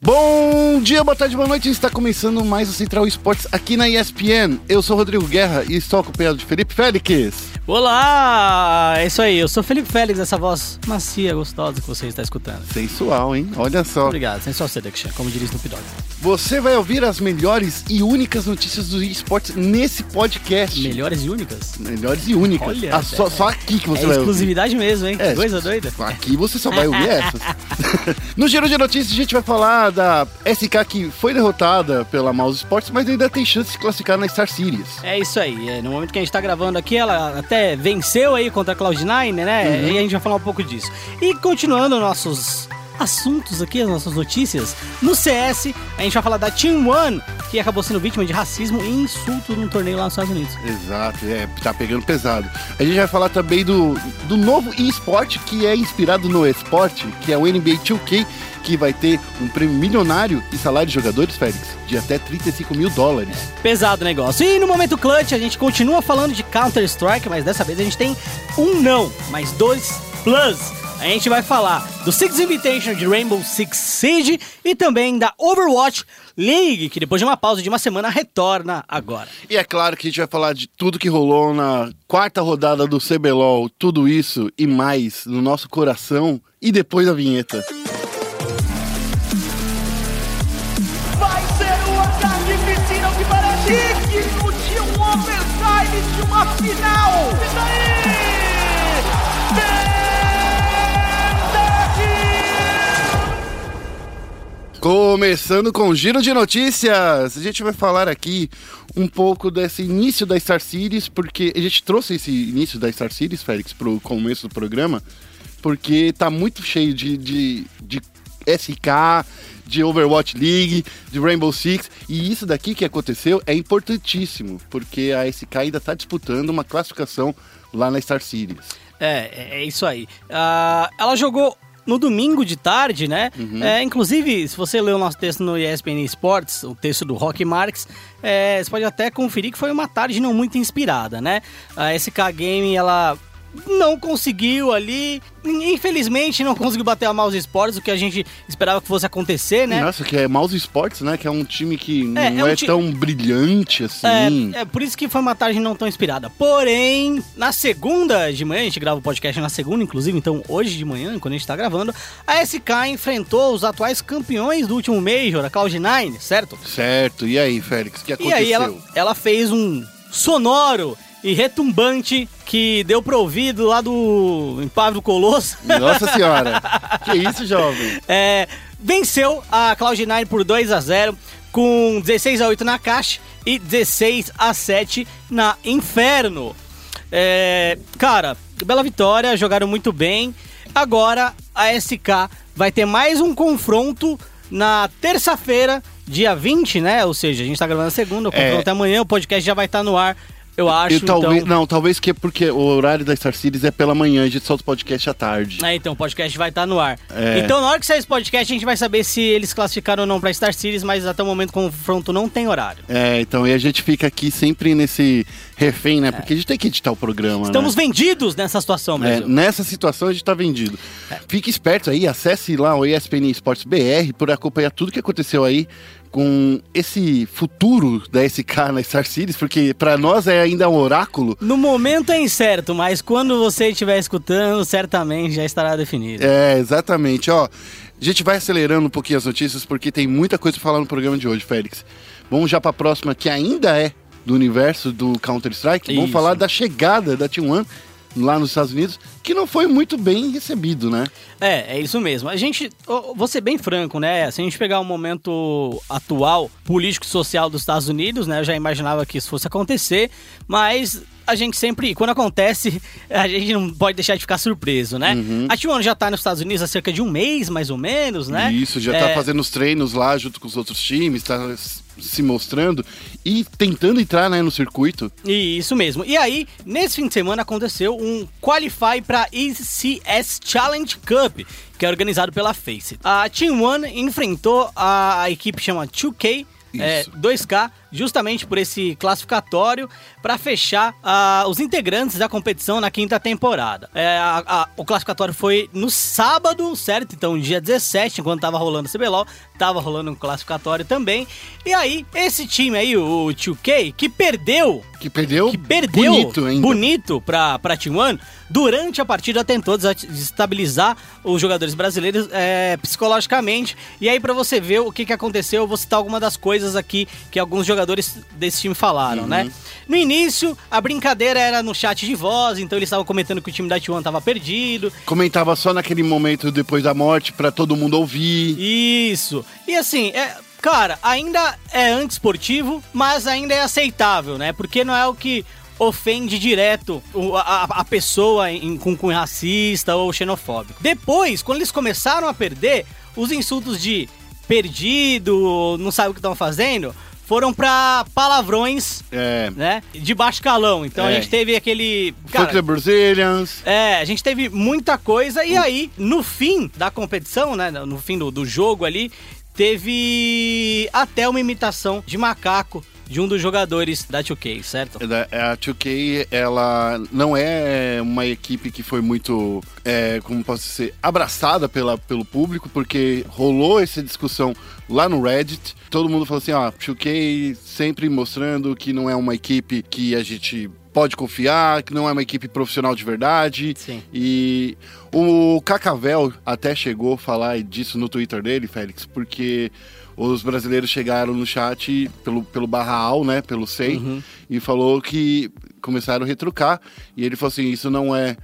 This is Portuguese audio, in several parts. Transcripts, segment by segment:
Bom dia, boa tarde, boa noite. Está começando mais o Central Esportes aqui na ESPN. Eu sou Rodrigo Guerra e estou acompanhado de Felipe Félix. Olá! É isso aí, eu sou Felipe Félix, essa voz macia, gostosa que você está escutando. Sensual, hein? Olha só. Obrigado, sensual seduction, como diria Snoop Dogg. Você vai ouvir as melhores e únicas notícias do esportes nesse podcast. Melhores e únicas? Melhores e únicas. Olha, Ah, só, é- só aqui que você é vai ouvir. exclusividade mesmo, hein? É, Coisa doida. Aqui você só vai ouvir essas. no Giro de Notícias, a gente vai falar da SK que foi derrotada pela Mouse Sports, mas ainda tem chance de se classificar na Star Series. É isso aí, é, no momento que a gente tá gravando aqui, ela até venceu aí contra a Cloud9, né? Uhum. E a gente vai falar um pouco disso. E continuando nossos assuntos aqui, as nossas notícias, no CS, a gente vai falar da Team One, que acabou sendo vítima de racismo e insulto num torneio lá nos Estados Unidos. Exato, é, tá pegando pesado. A gente vai falar também do, do novo eSport, que é inspirado no esporte, que é o NBA 2K, que vai ter um prêmio milionário e salário de jogadores, Félix, de até 35 mil dólares. Pesado o negócio. E no momento clutch, a gente continua falando de Counter-Strike, mas dessa vez a gente tem um não, mas dois plus. A gente vai falar do Six Invitation de Rainbow Six Siege e também da Overwatch League, que depois de uma pausa de uma semana retorna agora. E é claro que a gente vai falar de tudo que rolou na quarta rodada do CBLOL, tudo isso e mais no nosso coração e depois da vinheta. Vai ser o ataque piscina que parece digno de um overtime de uma final. Isso aí! Começando com o giro de notícias, a gente vai falar aqui um pouco desse início da Star Series, porque a gente trouxe esse início da Star Series, Félix, pro começo do programa, porque tá muito cheio de, de, de SK, de Overwatch League, de Rainbow Six, e isso daqui que aconteceu é importantíssimo, porque a SK ainda tá disputando uma classificação lá na Star Series. É, é, é isso aí. Ah, ela jogou no domingo de tarde, né? É, inclusive, se você leu o nosso texto no ESPN Sports, o texto do Rock Marks, é, você pode até conferir que foi uma tarde não muito inspirada, né? A SK Game, ela não conseguiu ali, infelizmente não conseguiu bater a Mouse Sports, o que a gente esperava que fosse acontecer, né? Nossa, que é Mouse Sports, né? Que é um time que É, não é é, um ti- tão brilhante assim. É, é por isso que foi uma tarde não tão inspirada. Porém, na segunda de manhã, a gente grava o podcast na segunda, inclusive, então hoje de manhã, quando a gente tá gravando, a SK enfrentou os atuais campeões do último Major, a Cloud9, certo? Certo, e aí, Félix, o que E aconteceu? aí ela, ela fez um sonoro e retumbante que deu pro ouvido lá do Impávido Colosso. Nossa senhora, que isso, jovem? É, venceu a Cloud9 por 2 a 0 com 16 a 8 na caixa e 16 a 7 na Inferno. É, cara, bela vitória, jogaram muito bem. Agora a SK vai ter mais um confronto na terça-feira, dia 20, né? Ou seja, a gente tá gravando a segunda, o É. confronto é amanhã, o podcast já vai estar no ar, eu acho. E talvez, então... Não, talvez que é porque o horário da Star Series é pela manhã, a gente solta o podcast à tarde. É, então o podcast vai estar no ar. É. Então, na hora que sair esse podcast, a gente vai saber se eles classificaram ou não pra Star Series, mas até o momento o confronto não tem horário. É, então, e a gente fica aqui sempre nesse refém, né? Porque a gente tem que editar o programa, Estamos né? vendidos nessa situação, É, Brasil. nessa situação a gente tá vendido. É. Fique esperto aí, acesse lá o ESPN Esportes BR por acompanhar tudo que aconteceu aí com esse futuro da SK na Star Series, porque pra nós é ainda um oráculo. No momento é incerto, mas quando você estiver escutando, certamente já estará definido. É, exatamente. Ó, a gente vai acelerando um pouquinho as notícias porque tem muita coisa pra falar no programa de hoje, Félix. Vamos já pra próxima, que ainda é do universo do Counter-Strike. Vamos falar da chegada da T1 lá nos Estados Unidos, que não foi muito bem recebido, né? É, é isso mesmo. A gente, vou ser bem franco, né? Se a gente pegar o momento atual político-social dos Estados Unidos, né? Eu já imaginava que isso fosse acontecer, mas a gente sempre, quando acontece, a gente não pode deixar de ficar surpreso, né? Uhum. A T1 já tá nos Estados Unidos há cerca de um mês, mais ou menos, né? Isso, já É, tá fazendo os treinos lá junto com os outros times, tá se mostrando e tentando entrar né, no circuito. Isso mesmo. E aí, nesse fim de semana aconteceu um Qualify para ECS Challenge Cup, que é organizado pela Face. A Team One enfrentou a, a equipe chama 2K, é, Isso. 2K, justamente por esse classificatório para fechar ah, os integrantes da competição na quinta temporada. É, a- a- o classificatório foi no sábado, certo? Então, dia 17, enquanto tava rolando o CBLOL, tava rolando um classificatório também. E aí, esse time aí, o 2K, que perdeu Que perdeu, que perdeu bonito ainda. bonito pra, pra T1, durante a partida tentou desestabilizar os jogadores brasileiros é, psicologicamente. E aí, pra você ver o que, que aconteceu, eu vou citar algumas das coisas aqui que alguns jogadores desse time falaram, Uhum. né? No início, a brincadeira era no chat de voz, então eles estavam comentando que o time da T1 tava perdido. Comentava só naquele momento depois da morte pra todo mundo ouvir. Isso. E assim, é, cara, ainda é antiesportivo, mas ainda é aceitável, né? Porque não é o que ofende direto a, a pessoa em, com cunho racista ou xenofóbico. Depois, quando eles começaram a perder, os insultos de perdido, não sabe o que estão fazendo, foram pra palavrões, É. né? De baixo calão. Então a É. gente teve aquele. Fuck the Brazilians. É, a gente teve muita coisa e aí, no fim da competição, né, no fim do, do jogo ali, teve até uma imitação de macaco de um dos jogadores da 2K, certo? Da- A 2K, ela não é uma equipe que foi muito, é, como posso dizer, abraçada pela, pelo público, porque rolou essa discussão lá no Reddit. Todo mundo falou assim, ó, 2K sempre mostrando que não é uma equipe que a gente pode confiar, que não é uma equipe profissional de verdade. Sim. E o Cacavel até chegou a falar disso no Twitter dele, Félix, porque os brasileiros chegaram no chat pelo, pelo barral, né, pelo SEI, Uhum. e falou que começaram a retrucar. E ele falou assim, isso não é,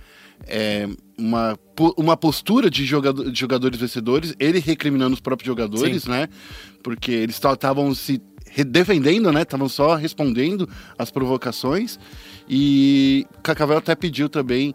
é, uma, uma postura de, jogador, de jogadores vencedores, ele recriminando os próprios jogadores, né, porque eles estavam se defendendo, né, estavam só respondendo às provocações. E Cacavel até pediu também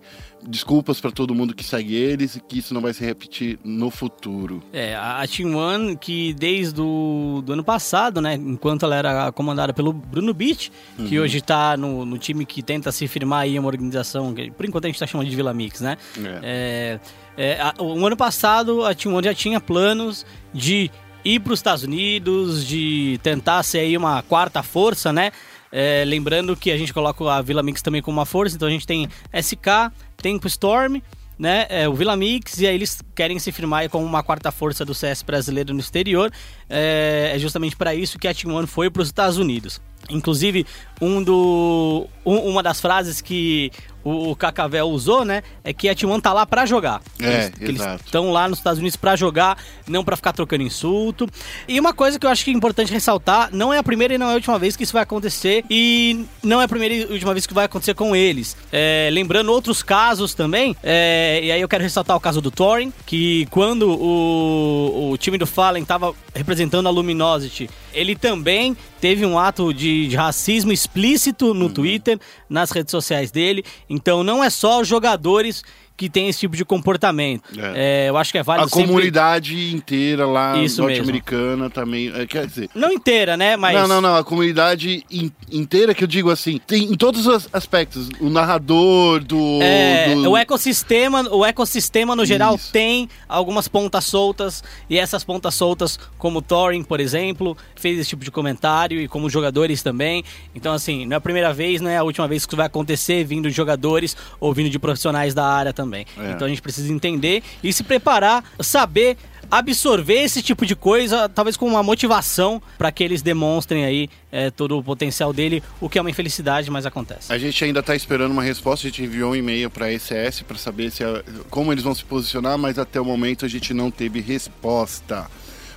desculpas para todo mundo que segue eles e que isso não vai se repetir no futuro. É, a Team One, que desde o do ano passado, né, enquanto ela era comandada pelo Bruno Beach, que hoje tá no, no time que tenta se firmar aí, uma organização, que por enquanto a gente tá chamando de Vila Mix, né? É, é, a- o ano passado a Team One já tinha planos de ir para os Estados Unidos, de tentar ser aí uma quarta força, né? É, lembrando que a gente coloca a Vila Mix também como uma força, então a gente tem SK, Tempo Storm, né? É, o Vila Mix, e aí eles querem se firmar aí como uma quarta força do CS brasileiro no exterior. É, é justamente para isso que a Team One foi para os Estados Unidos. Inclusive, um do, um- uma das frases que o, o Cacavel usou, né? É que a Team One tá lá para jogar. É, eles, estão lá nos Estados Unidos para jogar, não para ficar trocando insulto. E uma coisa que eu acho que é importante ressaltar, não é a primeira e não é a última vez que isso vai acontecer e não é a primeira e última vez que vai acontecer com eles. É, lembrando outros casos também, é, e aí eu quero ressaltar o caso do Thorin, que quando o, o time do Fallen estava representando a Luminosity, ele também teve um ato de, de racismo explícito Uhum. no Twitter, nas redes sociais dele. Então não é só os jogadores que têm esse tipo de comportamento. É. É, eu acho que é válido A sempre- comunidade inteira lá norte-americana também. é, Quer dizer. Não inteira, né? Mas. Não, não, não. A comunidade in- inteira que eu digo assim, tem em todos os aspectos. O narrador do. É, do- o ecossistema, o ecossistema no geral Isso. tem algumas pontas soltas e essas pontas soltas, como o Thorin, por exemplo, fez esse tipo de comentário e como jogadores também. Então assim, não é a primeira vez, não é a última vez que isso vai acontecer vindo de jogadores ou vindo de profissionais da área também. É. Então a gente precisa entender e se preparar, saber absorver esse tipo de coisa, talvez com uma motivação para que eles demonstrem aí é, todo o potencial dele, o que é uma infelicidade, mas acontece. A gente ainda tá esperando uma resposta, a gente enviou um e-mail para a ECS para saber se a- como eles vão se posicionar, mas até o momento a gente não teve resposta.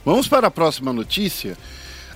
Vamos para a próxima notícia.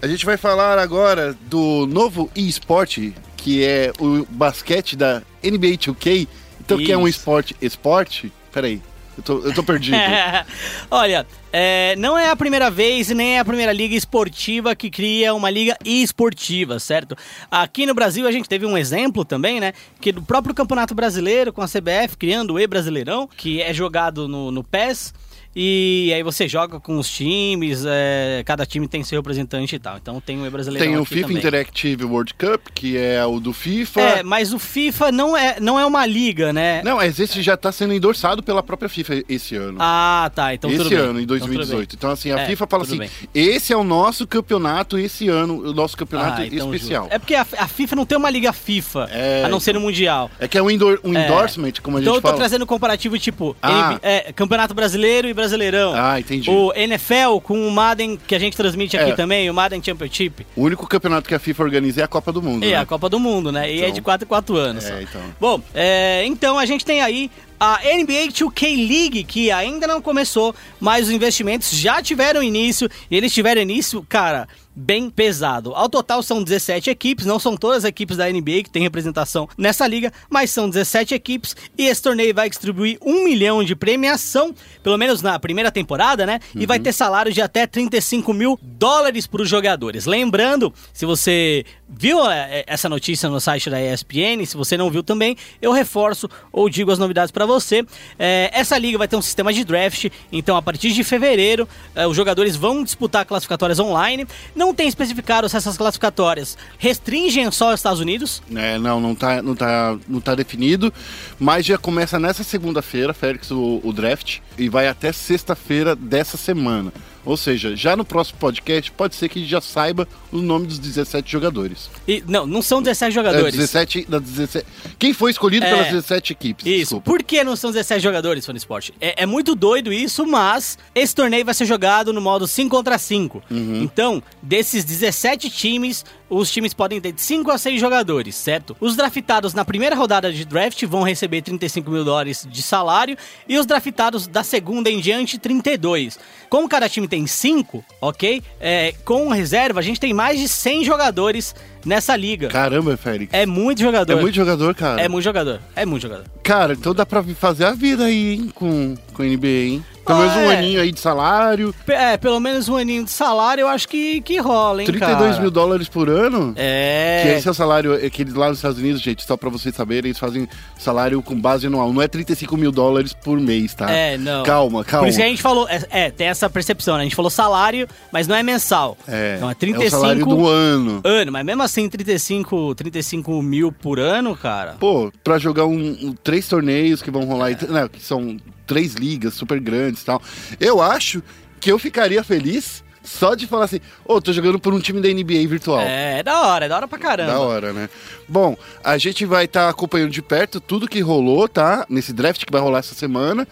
A gente vai falar agora do novo eSport, que é o basquete da NBA 2K. Então, que é um esporte. Esporte? Peraí, eu tô, eu tô perdido. Olha, é, não é a primeira vez nem é a primeira liga esportiva que cria uma liga esportiva, certo? Aqui no Brasil a gente teve um exemplo também, né? Que do próprio Campeonato Brasileiro com a CBF criando o E-Brasileirão, que é jogado no, no PES. E aí você joga com os times, é, cada time tem seu representante e tal. Então tem o E-Brasileirão Tem o FIFA também. Interactive World Cup, que é o do FIFA. É, mas o FIFA não é, não é uma liga, né? Não, mas esse já tá sendo endossado pela própria FIFA esse ano. Ah, tá. Então tudo esse bem. ano, em Então, bem. 2018. Então, assim, a É, FIFA fala assim: bem. esse é o nosso campeonato esse ano, o nosso campeonato Ah, então especial. justo. É porque a, a FIFA não tem uma liga FIFA, É, a não ser no Mundial. É que é um, endor- um É. endorsement, como a Então gente eu tô fala. trazendo um comparativo tipo Ah. É, Campeonato Brasileiro e, Bra- Brasileirão. Ah, entendi. O NFL com o Madden, que a gente transmite aqui É. também, o Madden Championship. O único campeonato que a FIFA organiza é a Copa do Mundo. E né? a Copa do Mundo, né? E é Então. de 4 em 4 anos. É, então. Bom, é, então a gente tem aí a NBA 2K League, que ainda não começou, mas os investimentos já tiveram início, e eles tiveram início, cara, bem pesado. Ao total são 17 equipes, não são todas as equipes da NBA que tem representação nessa liga, mas são 17 equipes, e esse torneio vai distribuir um milhão de premiação, pelo menos na primeira temporada, né? E vai ter salário de até 35 mil dólares para os jogadores. Lembrando, se você viu é, essa notícia no site da ESPN, se você não viu também, eu reforço ou digo as novidades para você. É, essa liga vai ter um sistema de draft, então a partir de fevereiro é, os jogadores vão disputar classificatórias online. Não tem especificado se essas classificatórias restringem só os Estados Unidos. É, não, não tá, não, tá, não tá definido, mas já começa nessa segunda-feira, Félix, o, o draft, e vai até sexta-feira dessa semana. Ou seja, já no próximo podcast pode ser que a gente já saiba o nome dos 17 jogadores. E, não, não são 17 É, jogadores. 17, das 17, quem foi escolhido É. pelas 17 equipes? Isso. desculpa. Por que não são 17 jogadores, Fone Sport? É, é muito doido isso, mas esse torneio vai ser jogado no modo 5 contra 5. Uhum. Então, desses 17 times, os times podem ter de 5 a 6 jogadores, certo? Os draftados na primeira rodada de draft vão receber 35 mil dólares de salário e os draftados da segunda em diante, 32. Como cada time tem 5, ok? É, com reserva, a gente tem mais de 100 jogadores nessa liga. Caramba, Félix. É muito jogador. É muito jogador, cara. É muito jogador. É muito jogador. Cara, então dá pra fazer a vida aí, hein, com, com NBA, hein? Pelo menos um É. aninho aí de salário. É, pelo menos um aninho de salário eu acho que, que rola, hein, 32 cara? mil dólares por ano? É. Que esse é o salário, é que eles lá nos Estados Unidos, gente, só pra vocês saberem, eles fazem salário com base anual. Não é 35 mil dólares por mês, tá? É, não. Calma, calma. Por isso que a gente falou, é, é, tem essa percepção, né? A gente falou salário, mas não é mensal. É, Então é é 35 o salário do ano. ano, mas mesmo assim 35, 35 mil por ano, cara. Pô, pra jogar um, um- três torneios que vão rolar, aí, né, que são três ligas super grandes e tal. Eu acho que eu ficaria feliz só de falar assim, ô, tô jogando por um time da NBA virtual. É, é da hora, é da hora pra caramba. Da hora, né? Bom, a gente vai estar acompanhando de perto tudo que rolou, tá? Nesse draft que vai rolar essa semana.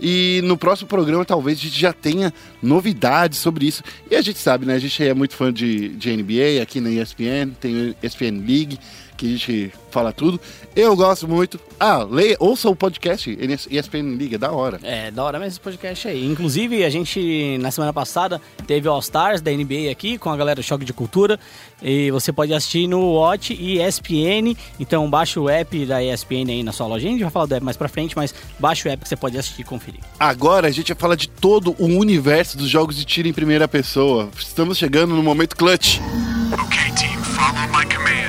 E no próximo programa talvez a gente já tenha novidades sobre isso. E a gente sabe, né? A gente é muito fã de, de NBA aqui na ESPN, tem ESPN League, que a gente fala tudo. Eu gosto muito. Ah, leia, ouça o podcast ESPN é da hora. É, da hora mesmo esse podcast aí. Inclusive, a gente, na semana passada, teve o All Stars da NBA aqui, com a galera do Choque de Cultura. E você pode assistir no Watch e ESPN. Então, baixa o app da ESPN aí na sua loja. A gente vai falar do app mais pra frente, mas baixa o app que você pode assistir e conferir. Agora a gente vai falar de todo o universo dos jogos de tiro em primeira pessoa. Estamos chegando no momento clutch. Okay, team, follow my command.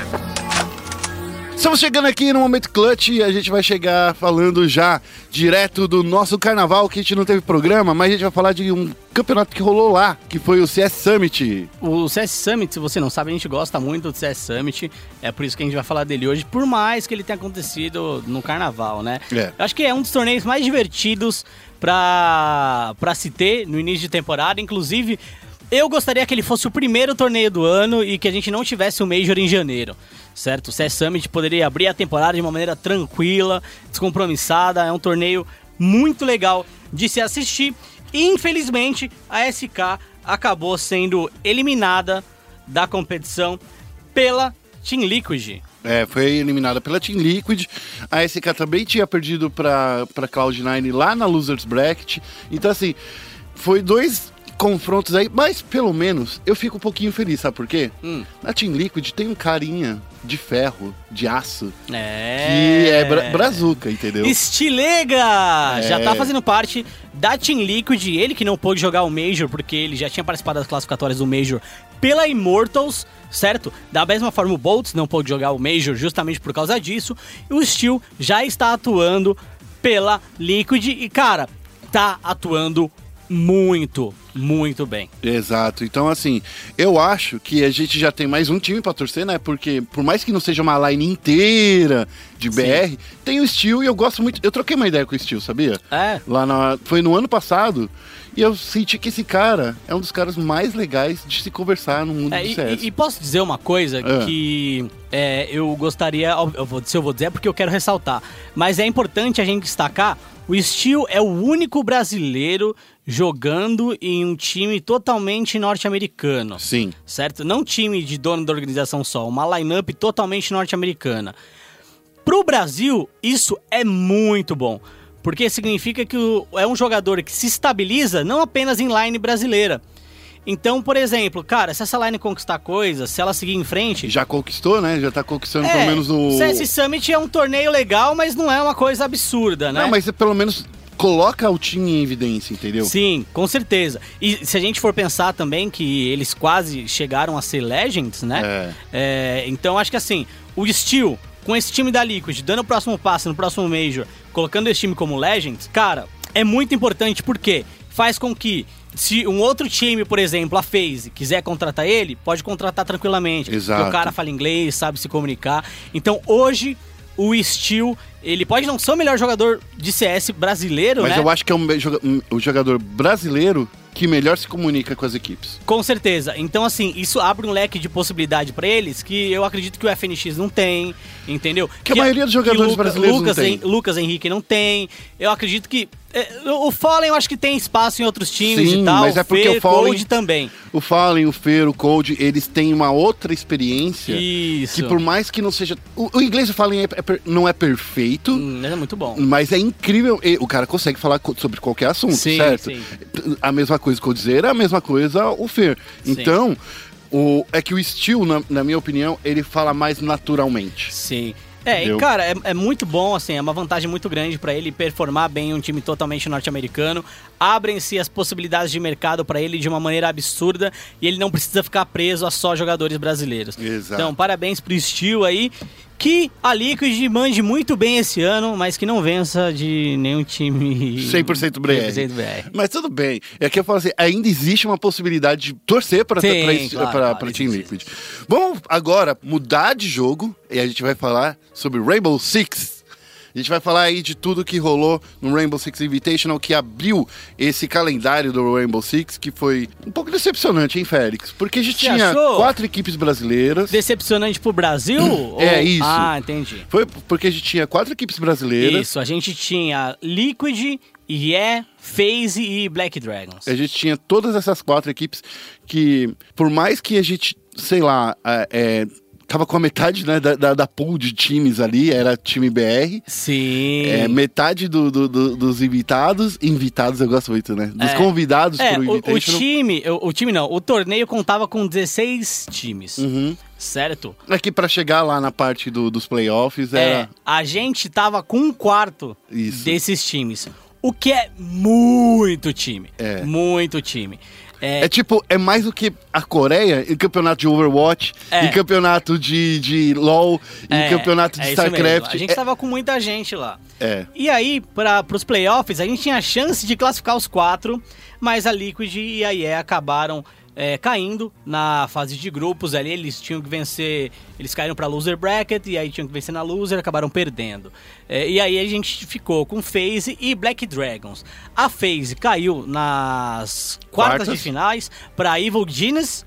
Estamos chegando aqui no momento clutch e a gente vai chegar falando já direto do nosso carnaval, que a gente não teve programa, mas a gente vai falar de um campeonato que rolou lá, que foi o CS Summit. O CS Summit, se você não sabe, a gente gosta muito do CS Summit. É por isso que a gente vai falar dele hoje, por mais que ele tenha acontecido no carnaval, né? É. Eu acho que é um dos torneios mais divertidos pra se ter no início de temporada. Inclusive, eu gostaria que ele fosse o primeiro torneio do ano e que a gente não tivesse o Major em janeiro. Certo? O CS Summit poderia abrir a temporada de uma maneira tranquila, descompromissada. É um torneio muito legal de se assistir. Infelizmente, a SK acabou sendo eliminada da competição pela Team Liquid. É, foi eliminada pela Team Liquid. A SK também tinha perdido para Cloud9 lá na Losers Bracket. Então, assim, foi dois confrontos aí, mas pelo menos eu fico um pouquinho feliz, sabe por quê? Hum. Na Team Liquid tem um carinha de ferro, de aço, É. que é bra brazuca, entendeu? Estilega! Já É. tá fazendo parte da Team Liquid. Ele que não pôde jogar o Major, porque ele já tinha participado das classificatórias do Major pela Immortals, certo? Da mesma forma, o Boltz não pôde jogar o Major justamente por causa disso. E o Steel já está atuando pela Liquid e, cara, tá atuando muito, muito bem. Exato. Então, assim, eu acho que a gente já tem mais um time pra torcer, né? Porque, por mais que não seja uma line inteira de BR, tem o Steel e eu gosto muito. Eu troquei uma ideia com o Steel, sabia? É. Lá na. Foi no ano passado. E eu senti que esse cara é um dos caras mais legais de se conversar no mundo É, do e, CS. e- e posso dizer uma coisa Ah. que é, eu gostaria, eu vou, se eu vou dizer é porque eu quero ressaltar, mas é importante a gente destacar, o Steel é o único brasileiro jogando em um time totalmente norte-americano. Sim. Certo? Não time de dono da organização só, uma lineup totalmente norte-americana. Pro Brasil, isso é muito bom. Porque significa que o- é um jogador que se estabiliza não apenas em line brasileira. Então, por exemplo, cara, se essa line conquistar coisas, se ela seguir em frente. Já conquistou, né? Já tá conquistando pelo É, menos no. CS Summit é um torneio legal, mas não é uma coisa absurda, né? Não, mas pelo menos coloca o time em evidência, entendeu? Sim, com certeza. E se a gente for pensar também que eles quase chegaram a ser Legends, né? É, então acho que assim, o Steel, com esse time da Liquid, dando o próximo passo no próximo Major, colocando esse time como Legends, cara, é muito importante porque faz com que se um outro time, por exemplo, a FaZe, quiser contratar ele, pode contratar tranquilamente. Exato. Porque o cara fala inglês, sabe se comunicar. Então hoje o Steel, ele pode não ser o melhor jogador de CS brasileiro, Mas né? eu acho que é o jogador brasileiro que melhor se comunica com as equipes. Com certeza. Então, assim, isso abre um leque de possibilidade pra eles que eu acredito que o FNX não tem, entendeu? Que a maioria dos jogadores brasileiros não Lucas, tem. Hen- Lucas Henrique não tem. Eu acredito que. é, o Fallen eu acho que tem espaço em outros times Sim, e tal. mas é porque Fer, o Fallen- Cold também. O Fallen, o Fer, o Cold, eles têm uma outra experiência. Isso. Que por mais que não seja. O, o inglês, o Fallen, é- é não é perfeito. Hum, é muito bom. Mas é incrível. E O cara consegue falar sobre qualquer assunto, Sim, certo? sim. A mesma coisa com o Dizer, a mesma coisa o Fer. Sim. Então, o, é que o Steel, na, na minha opinião, ele fala mais naturalmente. Sim. É, Entendeu? e cara, é, é muito bom, assim, é uma vantagem muito grande pra ele performar bem em um time totalmente norte-americano. Abrem-se as possibilidades de mercado pra ele de uma maneira absurda e ele não precisa ficar preso a só jogadores brasileiros. Exato. Então, parabéns pro Steel aí, que a Liquid mande muito bem esse ano, mas que não vença de nenhum time 100% BR. 100% BR. Mas tudo bem. É que eu falo assim, ainda existe uma possibilidade de torcer para Sim, pra, esse- claro, pra- claro, pra Team existe. Liquid. Vamos agora mudar de jogo e a gente vai falar sobre Rainbow Six. A gente vai falar aí de tudo que rolou no Rainbow Six Invitational, que abriu esse calendário do Rainbow Six, que foi um pouco decepcionante, hein, Félix? Porque a gente Você tinha achou? quatro equipes brasileiras. Decepcionante pro Brasil? É, ou- isso. Ah, entendi. Foi porque a gente tinha quatro equipes brasileiras. Isso, a gente tinha Liquid, IE, FaZe e Black Dragons. A gente tinha todas essas quatro equipes que, por mais que a gente, sei lá, é, é, tava com a metade né, da, da, da pool de times ali, era time BR. Sim. É, metade do- do- do- dos invitados, invitados eu gosto muito, né? Dos É. convidados É, pro o, o Invitational. time, o, o time não, o torneio contava com 16 times, Uhum. certo? Aqui pra chegar lá na parte do- dos playoffs É, era. a gente tava com um quarto Isso. desses times, o que é muito time, É. muito time. É, É tipo, é mais do que a Coreia em campeonato de Overwatch, É. em campeonato de, de LoL, em é, campeonato de é. StarCraft. A gente tava com muita gente lá. É. E aí, para os playoffs, a gente tinha a chance de classificar os quatro, mas a Liquid e a IE acabaram é, caindo na fase de grupos ali. Eles tinham que vencer, eles caíram para loser bracket e aí tinham que vencer na loser, acabaram perdendo. É, e aí a gente ficou com FaZe e Black Dragons. A FaZe caiu nas quartas, Quartas. de finais para Evil Genius,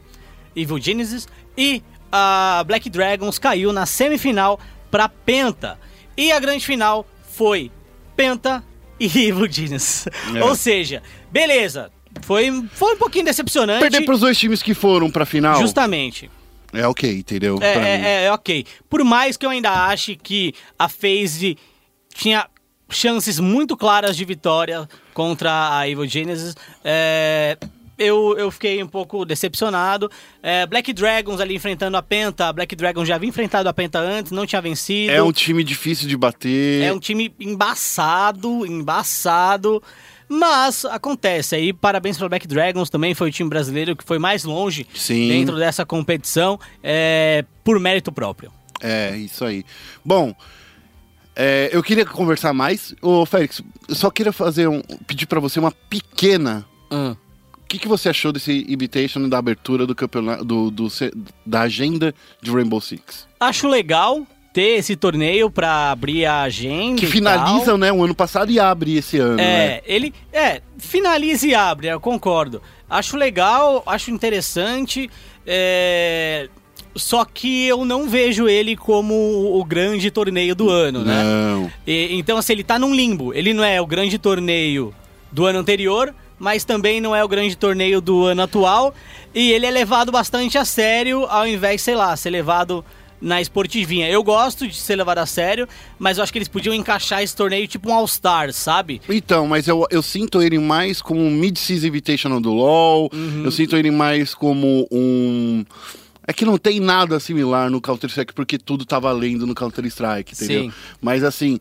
Evil Genesis e a Black Dragons caiu na semifinal para Penta. E a grande final foi Penta e Evil Genius. É. Ou seja, beleza, foi, foi um pouquinho decepcionante. Perder pros dois times que foram pra final Justamente. é ok, entendeu? É, é, é, é ok. Por mais que eu ainda ache que a FaZe tinha chances muito claras de vitória contra a Evil Genesis, é, eu, eu fiquei um pouco decepcionado. É, Black Dragons ali enfrentando a Penta, a Black Dragon já havia enfrentado a Penta antes, não tinha vencido. É um time difícil de bater. É um time embaçado, embaçado. Mas acontece aí, parabéns para Black Dragons, também foi o time brasileiro que foi mais longe Sim. dentro dessa competição, é, por mérito próprio. É, isso aí. Bom, é, eu queria conversar mais. Ô, Félix, eu só queria fazer um. pedir pra você uma pequena. Hum. O que, que você achou desse invitation da abertura do campeonato do, do da agenda de Rainbow Six? Acho legal ter esse torneio para abrir a agenda. Que finaliza, tal. né, o ano passado e abre esse ano, né? É, ele. É, finaliza e abre, eu concordo. Acho legal, acho interessante. é, Só que eu não vejo ele como o grande torneio do ano, né? Não. E- então, assim, ele tá num limbo. Ele não é o grande torneio do ano anterior, mas também não é o grande torneio do ano atual. E ele é levado bastante a sério, ao invés, sei lá, ser levado na esportivinha. Eu gosto de ser levado a sério, mas eu acho que eles podiam encaixar esse torneio tipo um All-Star, sabe? Então, mas eu, eu sinto ele mais como um Mid-Season Invitational do LoL, Uhum. eu sinto ele mais como um... É que não tem nada similar no Counter-Strike, porque tudo tá valendo no Counter-Strike, entendeu? Sim. Mas assim...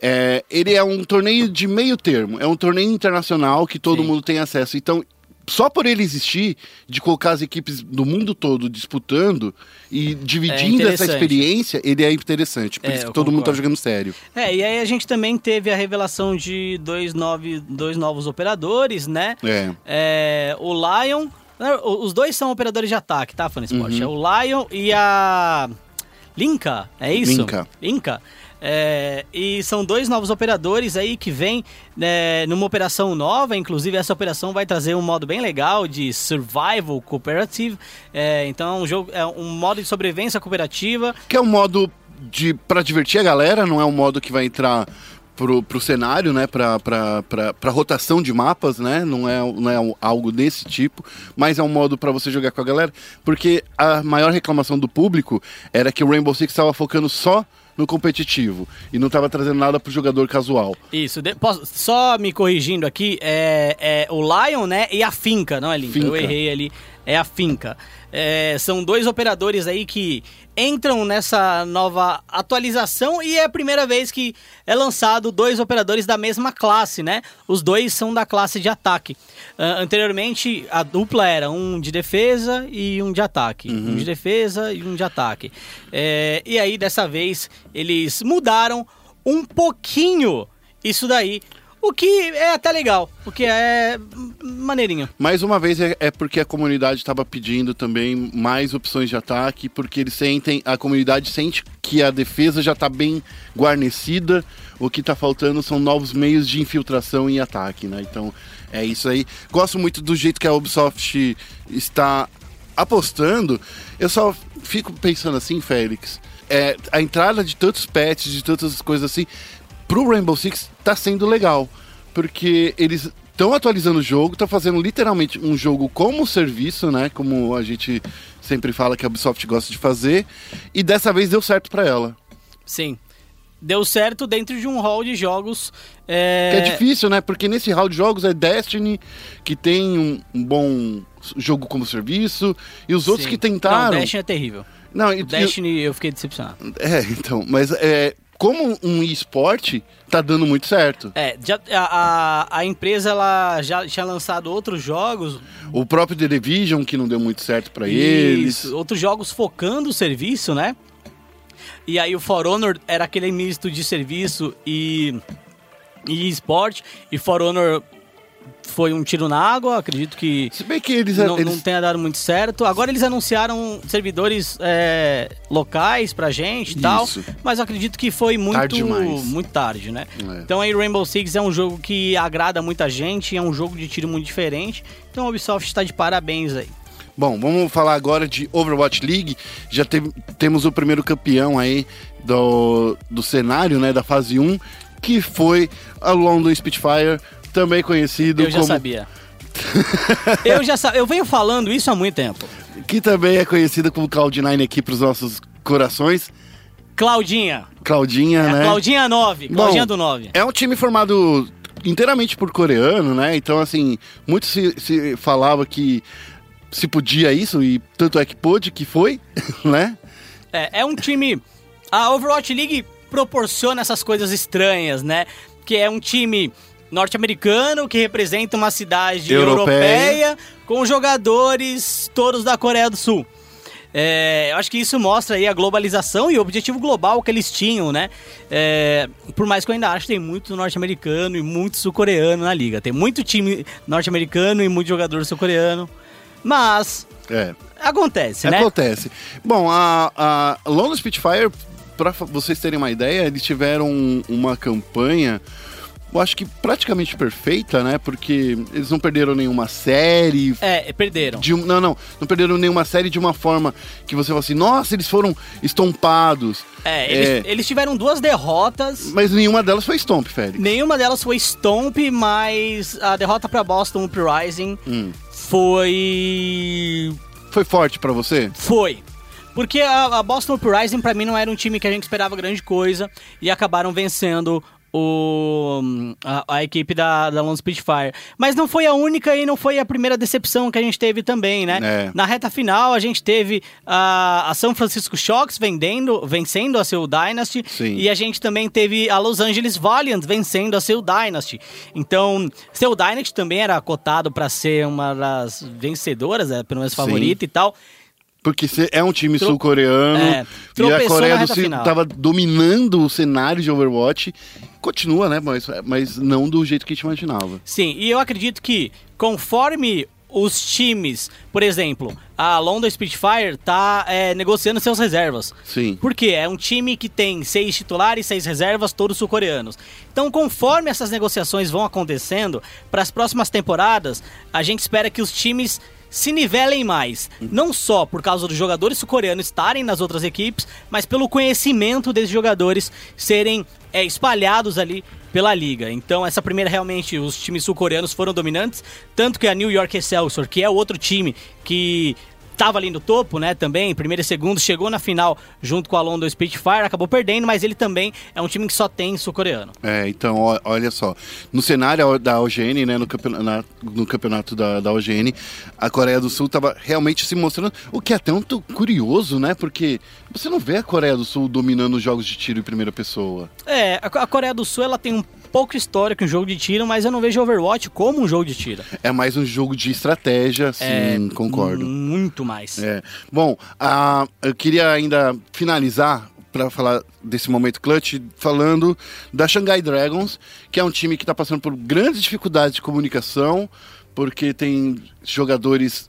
é, ele é um torneio de meio termo, é um torneio internacional que todo Sim. mundo tem acesso. Então, só por ele existir, de colocar as equipes do mundo todo disputando e dividindo essa interessante. experiência, ele é interessante. Por É, isso que todo mundo tá concordo. jogando sério. É, e aí a gente também teve a revelação de dois, nove, dois novos operadores, né? É. É, o Lion. né, Os dois são operadores de ataque, tá, Fã Sport? Uhum. É o Lion e a. Linka, é isso? Linka. Linka. É, e são dois novos operadores aí que vêm né, numa operação nova. Inclusive, essa operação vai trazer um modo bem legal de survival cooperative. É, então, é um jogo, é um modo de sobrevivência cooperativa. Que é um modo de para divertir a galera, não é um modo que vai entrar pro, pro cenário, né? Pra, pra, pra, pra rotação de mapas, né? Não é, não é algo desse tipo, mas é um modo para você jogar com a galera. Porque a maior reclamação do público era que o Rainbow Six estava focando só no competitivo e não estava trazendo nada pro jogador casual. Isso, de- posso- só me corrigindo aqui, é, é o Lion, né, e a Finca, não é? Eu Finca. errei ali, é a Finca. É, são dois operadores aí que entram nessa nova atualização e é a primeira vez que é lançado dois operadores da mesma classe, né? Os dois são da classe de ataque. Ah, anteriormente, a dupla era um de defesa e um de ataque. Um de defesa e um de ataque. É, e aí, dessa vez, eles mudaram um pouquinho isso daí. O que é até legal, o que é maneirinho. Mais uma vez é, é porque a comunidade estava pedindo também mais opções de ataque, porque eles sentem, a comunidade sente que a defesa já está bem guarnecida, o que está faltando são novos meios de infiltração e ataque, né? Então é isso aí. Gosto muito do jeito que a Ubisoft está apostando. Eu só fico pensando assim, Félix, é, a entrada de tantos patches, de tantas coisas assim, pro Rainbow Six tá sendo legal. Porque eles estão atualizando o jogo, estão fazendo literalmente um jogo como serviço, né? Como a gente sempre fala que a Ubisoft gosta de fazer. E dessa vez deu certo para ela. Sim. Deu certo dentro de um hall de jogos. É, Que é difícil, né? Porque nesse round de jogos é Destiny, que tem um, um bom jogo como serviço, e os outros sim. que tentaram. Não, Destiny é terrível. Não, e- Destiny eu fiquei decepcionado. É, então, mas é, como um esporte, tá dando muito certo. É, já- a, a, empresa ela já tinha lançado outros jogos. O próprio The Division, que não deu muito certo para eles. Outros jogos focando o serviço, né? E aí o For Honor era aquele misto de serviço e, e esporte. E For Honor foi um tiro na água, acredito que Se bem que eles, não, eles não tenha dado muito certo. Agora eles anunciaram servidores é, locais pra gente e tal. Mas acredito que foi muito Tarde demais. muito tarde, né? É. Então aí Rainbow Six é um jogo que agrada muita gente, é um jogo de tiro muito diferente. Então a Ubisoft está de parabéns aí. Bom, vamos falar agora de Overwatch League. Já teve- temos o primeiro campeão aí do, do cenário, né, da fase 1, que foi a London Spitfire, também conhecido Eu já como sabia. eu já sa... eu venho falando isso há muito tempo. que também é conhecido como Cloud9 aqui para os nossos corações. Claudinha. Claudinha, É né? Claudinha 9. Bom, Claudinha do 9. É um time formado inteiramente por coreano, né? Então, assim, muito se, se falava que se podia isso, e tanto é que pôde, que foi, né? É, é um time. A Overwatch League proporciona essas coisas estranhas, né? Que é um time norte-americano que representa uma cidade Europeia. europeia, com jogadores todos da Coreia do Sul. É, eu acho que isso mostra aí a globalização e o objetivo global que eles tinham, né? É, por mais que eu ainda acho que tem muito norte-americano e muito sul-coreano na liga. Tem muito time norte-americano e muito jogador sul-coreano. Mas É. acontece, né? Acontece. Bom, a, a London Spitfire, para vocês terem uma ideia, eles tiveram um- uma campanha eu acho que praticamente perfeita, né? Porque eles não perderam nenhuma série. É, perderam. De, não, não, não perderam nenhuma série de uma forma que você fala assim, nossa, eles foram estompados. É, eles, eles tiveram duas derrotas. Mas nenhuma delas foi Stomp, Félix. Nenhuma delas foi Stomp, mas a derrota pra Boston Uprising Hum. foi. Foi forte pra você? Foi. Porque a, a Boston Uprising, pra mim, não era um time que a gente esperava grande coisa e acabaram vencendo o, a, a equipe da, da Lone Spitfire. Mas não foi a única e não foi a primeira decepção que a gente teve também, né? É. Na reta final, a gente teve a, a São Francisco Shocks vendendo, vencendo a Seoul Dynasty Sim. e a gente também teve a Los Angeles Valiant vencendo a Seoul Dynasty. Então, Seoul Dynasty também era cotado pra ser uma das vencedoras, é, pelo menos Sim. favorita e tal. Porque é um time sul-coreano É, e a Coreia do Sul final. tava dominando o cenário de Overwatch. Continua, né? Mas, mas não do jeito que a gente imaginava. Sim, e eu acredito que conforme os times, por exemplo, a London Spitfire tá é, negociando seus reservas. Sim. Porque é um time que tem seis titulares, seis reservas, todos sul-coreanos. Então, conforme essas negociações vão acontecendo, para as próximas temporadas, a gente espera que os times se nivelem mais. Não só por causa dos jogadores sul-coreanos estarem nas outras equipes, mas pelo conhecimento desses jogadores serem é, espalhados ali pela liga. Então, essa primeira realmente, os times sul-coreanos foram dominantes, tanto que a New York Excelsior, que é o outro time que tava ali no topo, né, também, primeiro e segundo, chegou na final junto com a London Spitfire, acabou perdendo, mas ele também é um time que só tem sul-coreano. É, então, ó- olha só. No cenário da OGN, né, no campeonato, no campeonato da, da OGN, a Coreia do Sul tava realmente se mostrando, o que é tanto curioso, né? Porque você não vê a Coreia do Sul dominando os jogos de tiro em primeira pessoa. É, a a Coreia do Sul, ela tem um pouco histórico em jogo de tiro, mas eu não vejo Overwatch como um jogo de tiro. É mais um jogo de estratégia, sim, É, concordo. Muito mais. É. Bom, a- eu queria ainda finalizar para falar desse momento clutch falando da Shanghai Dragons, que é um time que está passando por grandes dificuldades de comunicação, porque tem jogadores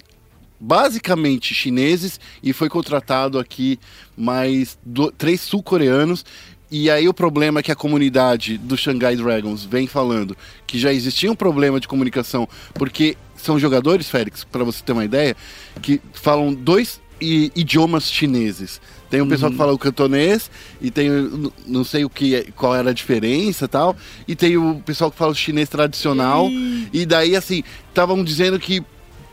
basicamente chineses e foi contratado aqui mais do- três sul-coreanos. E aí o problema é que a comunidade do Shanghai Dragons vem falando que já existia um problema de comunicação, porque são jogadores, Félix, para você ter uma ideia, que falam dois idiomas chineses. Tem um pessoal que fala o cantonês e tem não sei o que é- qual era a diferença e tal, e tem o pessoal que fala o chinês tradicional. E daí assim, estavam dizendo que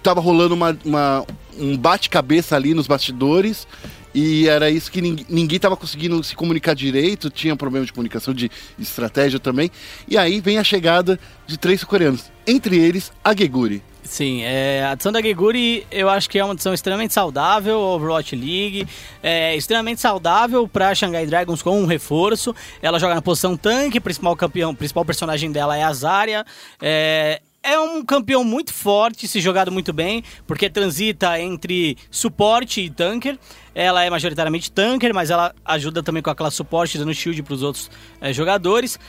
tava rolando uma, uma- um bate-cabeça ali nos bastidores e era isso que ninguém, ninguém tava conseguindo se comunicar direito, tinha problema de comunicação, de estratégia também. E aí vem a chegada de três coreanos, entre eles a Geguri. Sim, é, a adição da Geguri eu acho que é uma adição extremamente saudável Overwatch League, é extremamente saudável para Shanghai Dragons com um reforço. Ela joga na posição tanque, principal campeão, principal personagem dela é a Zarya. É, é um campeão muito forte, se jogado muito bem, porque transita entre suporte e tanker. Ela é majoritariamente tanker, mas ela ajuda também com aquela suporte dando shield para os outros é, jogadores.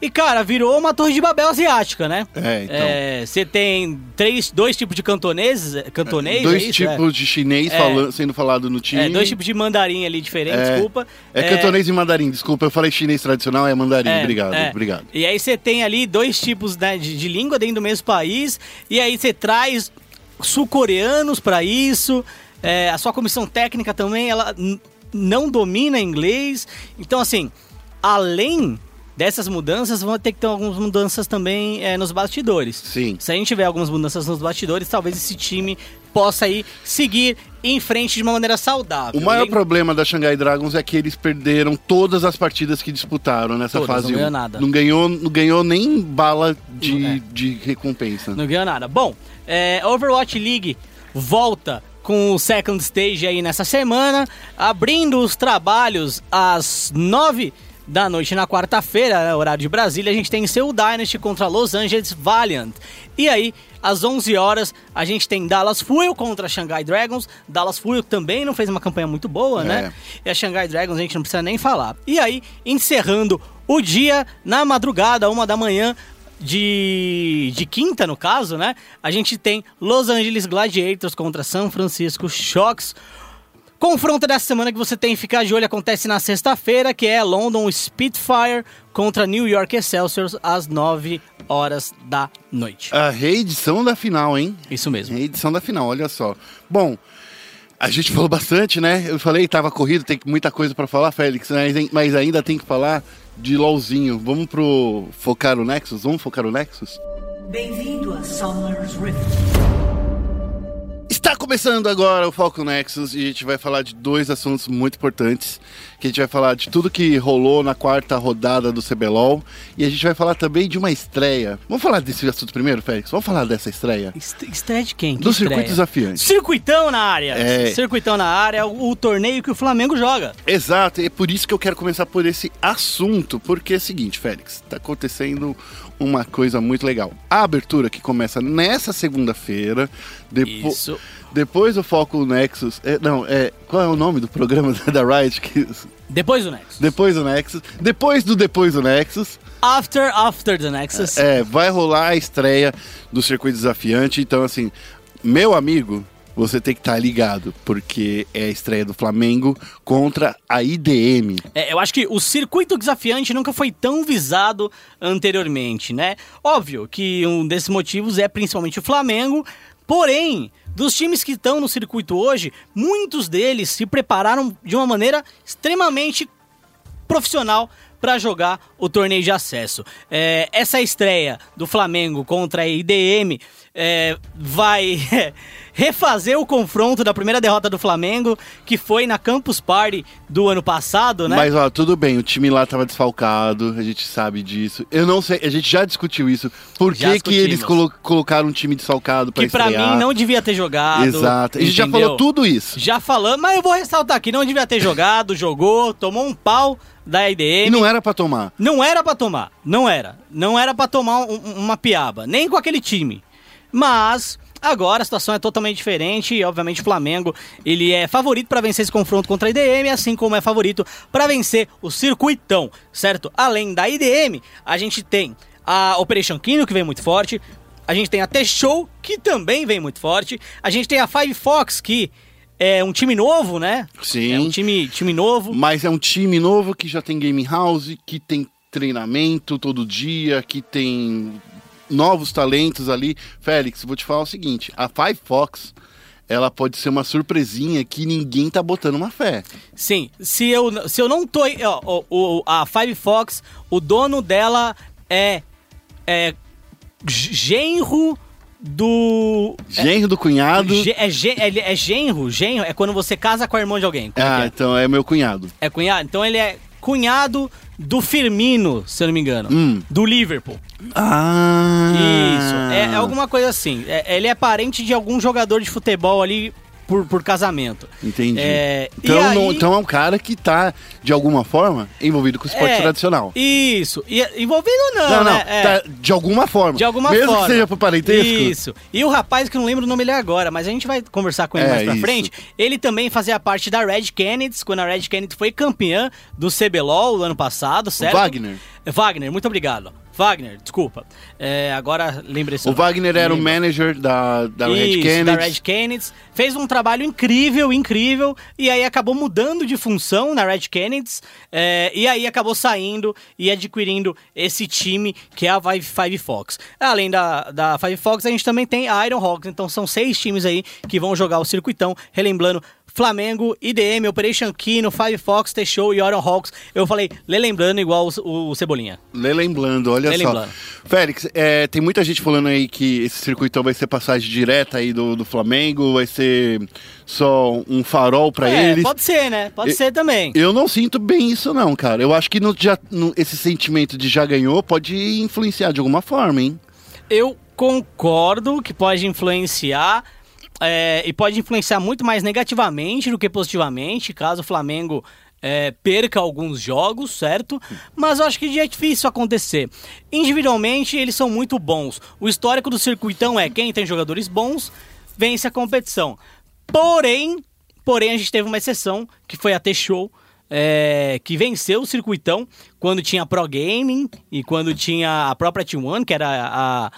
E, cara, virou uma torre de Babel asiática, né? É, então. É, Você tem três, dois tipos de cantoneses, é, cantonês, Dois é isso? tipos de chinês É. falan- sendo falado no time. É, é, dois tipos de mandarim ali diferentes, É. desculpa. É cantonês e mandarim, desculpa, eu falei chinês tradicional, é mandarim, É, obrigado, é. obrigado. E aí você tem ali dois tipos né, de, de língua dentro do mesmo país, e aí você traz sul-coreanos para isso, é, a sua comissão técnica também, ela não domina inglês. Então, assim, além dessas mudanças, vão ter que ter algumas mudanças também é, nos bastidores. Sim. Se a gente tiver algumas mudanças nos bastidores, talvez esse time possa aí seguir em frente de uma maneira saudável. O maior problema da Shanghai Dragons é que eles perderam todas as partidas que disputaram nessa Todas, fase não ganhou 1. nada. Não ganhou, não ganhou nem bala de, É. de recompensa. Não ganhou nada. Bom, é, Overwatch League volta com o Second Stage aí nessa semana, abrindo os trabalhos às 9 da noite na quarta-feira, né, horário de Brasília, a gente tem Seoul Dynasty contra Los Angeles Valiant. E aí, às 11 horas, a gente tem Dallas Fuel contra Shanghai Dragons. Dallas Fuel também não fez uma campanha muito boa, né? E a Shanghai Dragons a gente não precisa nem falar. E aí, encerrando o dia, na madrugada, uma da manhã, de, de quinta, no caso, né? A gente tem Los Angeles Gladiators contra São Francisco Shocks. Confronto dessa semana que você tem que ficar de olho acontece na sexta-feira, que é London Spitfire contra New York Excelsior às 9 horas da noite. A reedição da final, hein? Isso mesmo. Reedição da final, olha só. Bom, a gente falou bastante, né? Eu falei que tava corrido, tem muita coisa pra falar, Félix, mas, mas ainda tem que falar de LOLzinho. Vamos pro focar o Nexus? Vamos focar o Nexus? Bem-vindo a Summer's Rift. Está começando agora o Foco Nexus e a gente vai falar de dois assuntos muito importantes. Que a gente vai falar de tudo que rolou na quarta rodada do CBLOL e a gente vai falar também de uma estreia. Vamos falar desse assunto primeiro, Félix? Vamos falar dessa estreia? Est- Estreia de quem? Que Do estreia? circuito desafiante. Circuitão na área. É. Circuitão na área, o, o torneio que o Flamengo joga. Exato, e é por isso que eu quero começar por esse assunto, porque é o seguinte, Félix, tá acontecendo uma coisa muito legal. A abertura que começa nessa segunda-feira, depo Isso. depois do Foco Nexus, é, não, é, qual é o nome do programa da Riot? Que, Depois do Nexus. depois do Nexus, depois do depois do Nexus, After, after the Nexus. é, vai rolar a estreia do circuito desafiante, então assim, meu amigo, você tem que estar ligado, porque é a estreia do Flamengo contra a IDM. É, eu acho que o circuito desafiante nunca foi tão visado anteriormente, né? Óbvio que um desses motivos é principalmente o Flamengo, porém, dos times que estão no circuito hoje, muitos deles se prepararam de uma maneira extremamente profissional para jogar o torneio de acesso. É, essa estreia do Flamengo contra a IDM é, vai refazer o confronto da primeira derrota do Flamengo, que foi na Campus Party do ano passado, né? Mas ó, tudo bem, o time lá tava desfalcado, a gente sabe disso. Eu não sei, a gente já discutiu isso. Por Já que, que eles colo- colocaram um time desfalcado pra que pra estrear? mim não devia ter jogado. Exato. A gente já falou tudo isso. Já falamos, mas eu vou ressaltar aqui, não devia ter jogado, jogou, tomou um pau da IDM. E não era pra tomar. Não era pra tomar, não era. Não era pra tomar um- uma piaba, nem com aquele time. Mas agora a situação é totalmente diferente e obviamente o Flamengo, ele é favorito pra vencer esse confronto contra a IDM, assim como é favorito pra vencer o circuitão, certo? Além da IDM, a gente tem a Operation Kino que vem muito forte, a gente tem a T-Show que também vem muito forte, a gente tem a Five Fox que é um time novo, né? Sim. É um time, time novo. Mas é um time novo que já tem game house, que tem treinamento todo dia, que tem novos talentos ali. Félix, vou te falar o seguinte: a Five Fox. Ela pode ser uma surpresinha que ninguém tá botando uma fé. Sim, se eu, se eu não tô. Ó, o- a Five Fox, o dono dela é. É. Genro do. Genro do cunhado. É, é, é genro? Genro é quando você casa com a irmã de alguém. Como é Ah, é? então é meu cunhado. É cunhado? Então ele é cunhado do Firmino, se eu não me engano. Hum. Do Liverpool. Ah! Isso. É, é alguma coisa assim. É- ele é parente de algum jogador de futebol ali por, por casamento. Entendi. É, então, não- aí- então é um cara que tá, de alguma forma, envolvido com o esporte É, tradicional. Isso. E, envolvido não, Não, não, né? É. tá de alguma forma. De alguma Mesmo forma. que seja por parentesco. Isso. E o rapaz, que eu não lembro o nome dele agora, mas a gente vai conversar com ele É, mais pra isso. frente. Ele também fazia parte da Red Kennedy, quando a Red Kennedy foi campeã do CBLOL no ano passado, certo? Wagner. Wagner, muito obrigado. Wagner, desculpa. É, agora lembrei só. O Wagner era o manager da, da Red Isso, Kennedy. da Red Kennedy. Fez um trabalho incrível, incrível. E aí acabou mudando de função na Red Kennedy. é, e aí acabou saindo e adquirindo esse time que é a Five, Five Fox. Além da, da Five Fox, a gente também tem a Iron Hawks. Então são seis times aí que vão jogar o circuitão. Relembrando. Flamengo, IDM, Operation Kino, Five Fox, T-Show e Iron Hawks. Eu falei, lembrando igual o, o Cebolinha. Lelembrando, olha Lelembrando. só. Félix, é, tem muita gente falando aí que esse circuitão vai ser passagem direta aí do, do Flamengo, vai ser só um farol pra é, eles. pode ser, né? Pode Eu- ser também. Eu não sinto bem isso não, cara. Eu acho que no, já, no- esse sentimento de já ganhou pode influenciar de alguma forma, hein? Eu concordo que pode influenciar. É, e pode influenciar muito mais negativamente do que positivamente, caso o Flamengo é, perca alguns jogos, certo? Mas eu acho que é difícil acontecer. Individualmente, eles são muito bons. O histórico do circuitão é quem tem jogadores bons vence a competição. Porém, porém a gente teve uma exceção, que foi a T-Show, é, que venceu o circuitão quando tinha Pro Gaming e quando tinha a própria T1, que era a, a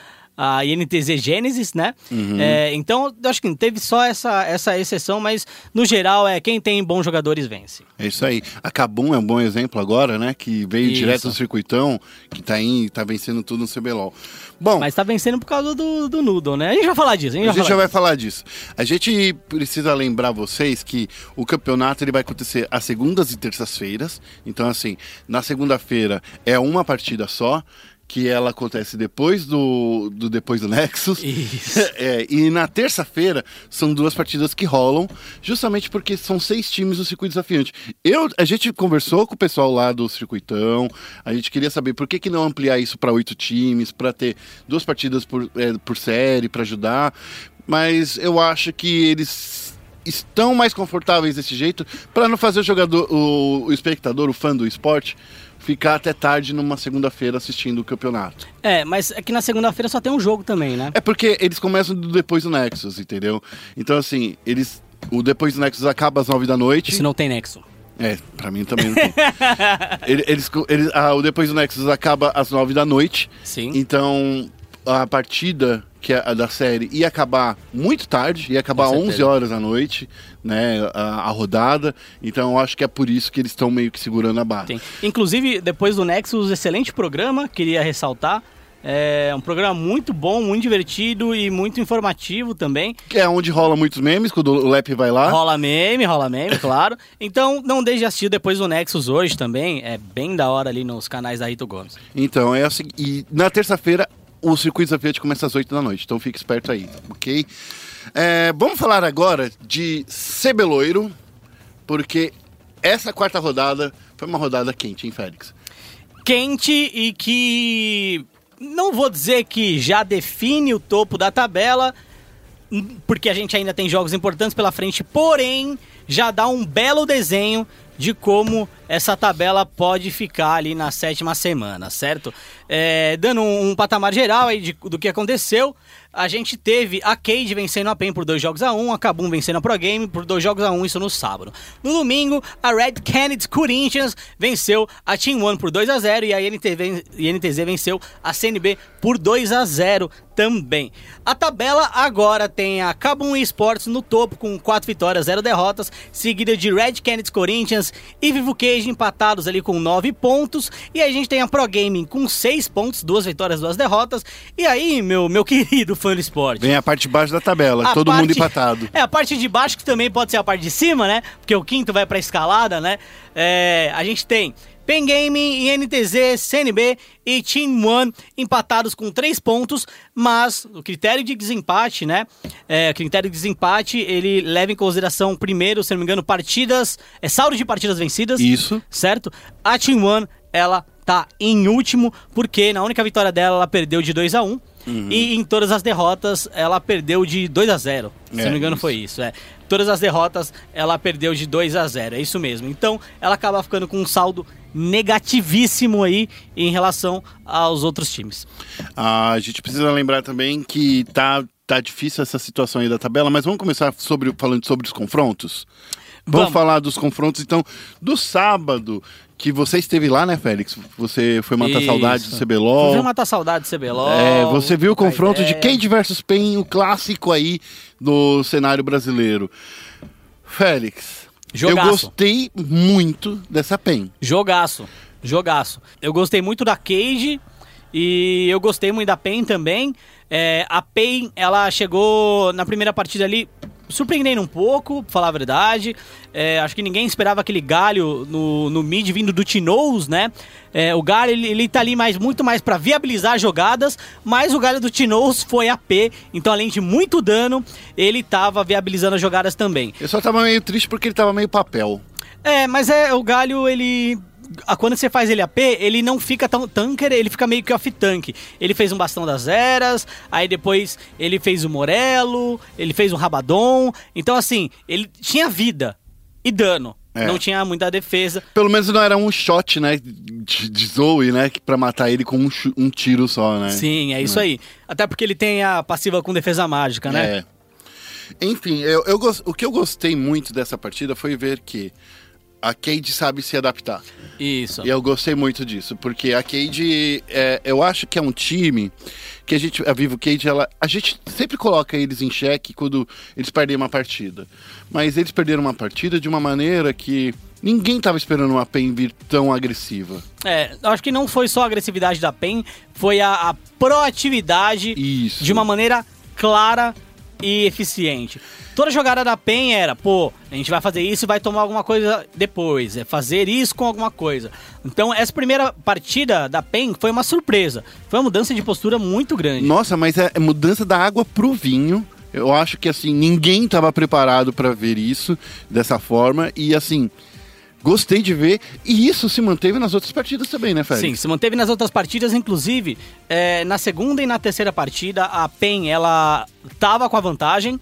INTZ Genesis, né? Uhum. É, então, eu acho que teve só essa, essa exceção, mas no geral, é quem tem bons jogadores vence. É isso aí. A Kabum é um bom exemplo agora, né? Que veio Isso. direto do circuitão, que tá, em, tá vencendo tudo no CBLOL. Bom, Mas tá vencendo por causa do, do Noodle, né? A gente vai falar disso, a gente a gente já vai falar disso. A gente precisa lembrar vocês que o campeonato ele vai acontecer às segundas e terças-feiras. Então, assim, na segunda-feira é uma partida só, que ela acontece depois do, do depois do Nexus. Isso. É, e na terça-feira são duas partidas que rolam, justamente porque são seis times do circuito desafiante. Eu, a gente conversou com o pessoal lá do circuitão, a gente queria saber por que, que não ampliar isso para oito times, para ter duas partidas por, é, por série, para ajudar. Mas eu acho que eles estão mais confortáveis desse jeito para não fazer o jogador, o, o espectador, o fã do esporte, ficar até tarde numa segunda-feira assistindo o campeonato. É, mas é que na segunda-feira só tem um jogo também, né? É porque eles começam depois do Nexus, entendeu? Então, assim, eles. O depois do Nexus acaba às nove da noite. Se não tem nexo. É, pra mim também não tem. Ele- eles, eles, ah, o depois do Nexus acaba às nove da noite. Sim. Então, a partida que é a da série ia acabar muito tarde, ia acabar Com às certeza. 11 horas da noite, né, a, a rodada. Então, eu acho que é por isso que eles estão meio que segurando a barra. Tem. Inclusive, depois do Nexus, excelente programa, queria ressaltar. É um programa muito bom, muito divertido e muito informativo também. Que é onde rola muitos memes, quando o Lep vai lá. Rola meme, rola meme, claro. Então, não deixe de assistir depois do Nexus hoje também. É bem da hora ali nos canais da Rito Gomes. Então, é assim. E na terça-feira, o circuito desafiante começa às 8 da noite. Então fique esperto aí, ok? É, vamos falar agora de Cebeloiro, porque essa quarta rodada foi uma rodada quente, hein, Félix? Quente e que. Não vou dizer que já define o topo da tabela, porque a gente ainda tem jogos importantes pela frente, porém já dá um belo desenho de como essa tabela pode ficar ali na sétima semana, certo? É, dando um, um patamar geral aí de- do que aconteceu, a gente teve a Cade vencendo a PEN por dois jogos a um, a Kabum vencendo a Pro Game por dois jogos a um, isso no sábado. No domingo, a Red Canids Corinthians venceu a Team One por 2 a 0 e a INTV, INTZ venceu a CNB por 2 a 0 também. A tabela agora tem a Kabum Esports no topo com 4 vitórias, 0 derrotas, seguida de Red Canids Corinthians e Vivo Cage empatados ali com 9 pontos. E a gente tem a Pro Gaming com 6 pontos, 2 vitórias, 2 derrotas. E aí, meu, meu querido fã do esporte. Vem a parte de baixo da tabela, A todo mundo parte- empatado. É, a parte de baixo que também pode ser a parte de cima, né? Porque o quinto vai pra escalada, né? É, a gente tem Pen Gaming, INTZ, CNB e Team One empatados com três pontos, mas o critério de desempate, né? É, o critério de desempate, ele leva em consideração primeiro, se não me engano, partidas, é saldo de partidas vencidas Isso. certo? A Team One, ela tá em último, porque na única vitória dela, ela perdeu de 2 a 1 E em todas as derrotas, ela perdeu de 2 a 0 Se É, não me engano, isso. foi isso. É. Todas as derrotas, ela perdeu de 2 a 0 É isso mesmo. Então, ela acaba ficando com um saldo negativíssimo aí em relação aos outros times. A gente precisa lembrar também que tá, tá difícil essa situação aí da tabela, mas vamos começar sobre, falando sobre os confrontos? Vamos, Vamos. falar dos confrontos, então, do sábado, que você esteve lá, né, Félix? Você foi matar Isso. saudade do CBLOL. ver matar saudade do CBLOL. É, você viu o confronto de ideia. Cade versus Pen, o clássico aí do cenário brasileiro. Félix, Jogaço. eu gostei muito dessa Pen. Jogaço, jogaço. Eu gostei muito da Cage e eu gostei muito da PEN também. É, a PEN, ela chegou na primeira partida ali surpreendendo um pouco, pra falar a verdade. É, acho que ninguém esperava aquele galho no, no mid vindo do Tinoz, né? É, o galho, ele, ele tá ali mais, muito mais pra viabilizar jogadas, mas o galho do Tinoz foi AP, então além de muito dano, ele tava viabilizando as jogadas também. Eu só tava meio triste porque ele tava meio papel. É, mas é, o galho, ele. A- Quando você faz ele AP, ele não fica tão tanker, ele fica meio que off-tank. Ele fez um bastão das eras, aí depois ele fez o Morelo, ele fez um Rabadon. Então, assim, ele tinha vida e dano. É. Não tinha muita defesa. Pelo menos não era um shot, né, de, de Zoe, né, pra matar ele com um, um tiro só, né? Sim, é isso aí. Até porque ele tem a passiva com defesa mágica, né? É. Enfim, eu, eu o que eu gostei muito dessa partida foi ver que a Cade sabe se adaptar. Isso. E eu gostei muito disso, porque a Cade, é, eu acho que é um time que a gente, a Vivo Cade, ela, a gente sempre coloca eles em xeque quando eles perdem uma partida. Mas eles perderam uma partida de uma maneira que ninguém estava esperando uma PEN vir tão agressiva. É, acho que não foi só a agressividade da PEN, foi a, a proatividade Isso. de uma maneira clara e eficiente. Toda jogada da PEN era, pô, a gente vai fazer isso e vai tomar alguma coisa depois. É fazer isso com alguma coisa. Então, essa primeira partida da PEN foi uma surpresa. Foi uma mudança de postura muito grande. Nossa, mas é é mudança da água pro vinho. Eu acho que assim, ninguém estava preparado para ver isso dessa forma e assim, gostei de ver. E isso se manteve nas outras partidas também, né, Félix? Sim, se manteve nas outras partidas, inclusive é, na segunda e na terceira partida, a PEN ela tava com a vantagem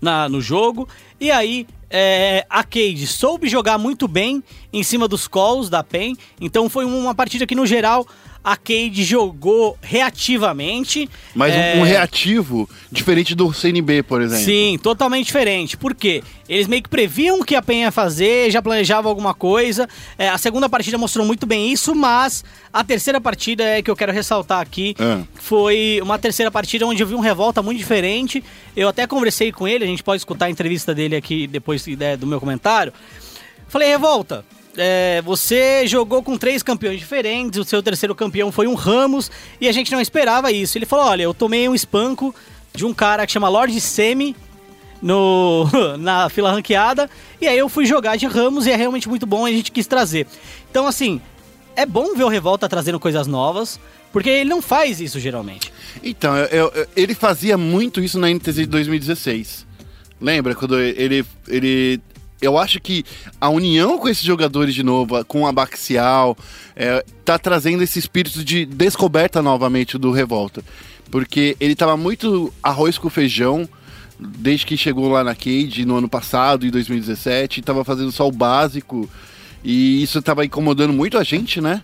na, no jogo, e aí é, a Cade soube jogar muito bem em cima dos calls da PEN, então foi uma partida que no geral a Cade jogou reativamente. Mas um- é, um reativo diferente do CNB, por exemplo. Sim, totalmente diferente. Por quê? Eles meio que previam o que a PEN ia fazer, já planejavam alguma coisa. É, a segunda partida mostrou muito bem isso, mas a terceira partida é que eu quero ressaltar aqui. Ah. Foi uma terceira partida onde eu vi um revolta muito diferente. Eu até conversei com ele, a gente pode escutar a entrevista dele aqui depois né, do meu comentário. Falei, revolta. É, você jogou com três campeões diferentes, o seu terceiro campeão foi um Ramos e a gente não esperava isso. Ele falou: Olha, eu tomei um espanco de um cara que chama Lord Semi no, na fila ranqueada e aí eu fui jogar de Ramos e é realmente muito bom e a gente quis trazer. Então, assim, é bom ver o Revolta trazendo coisas novas, porque ele não faz isso geralmente. Então, eu- eu- ele fazia muito isso na NTZ de 2016. Lembra quando ele, ele. Eu acho que a união com esses jogadores de novo, com a Baxial, é, tá trazendo esse espírito de descoberta novamente do Revolta. Porque ele tava muito arroz com feijão desde que chegou lá na Cade no ano passado, em 2017, tava fazendo só o básico. E isso tava incomodando muito a gente, né?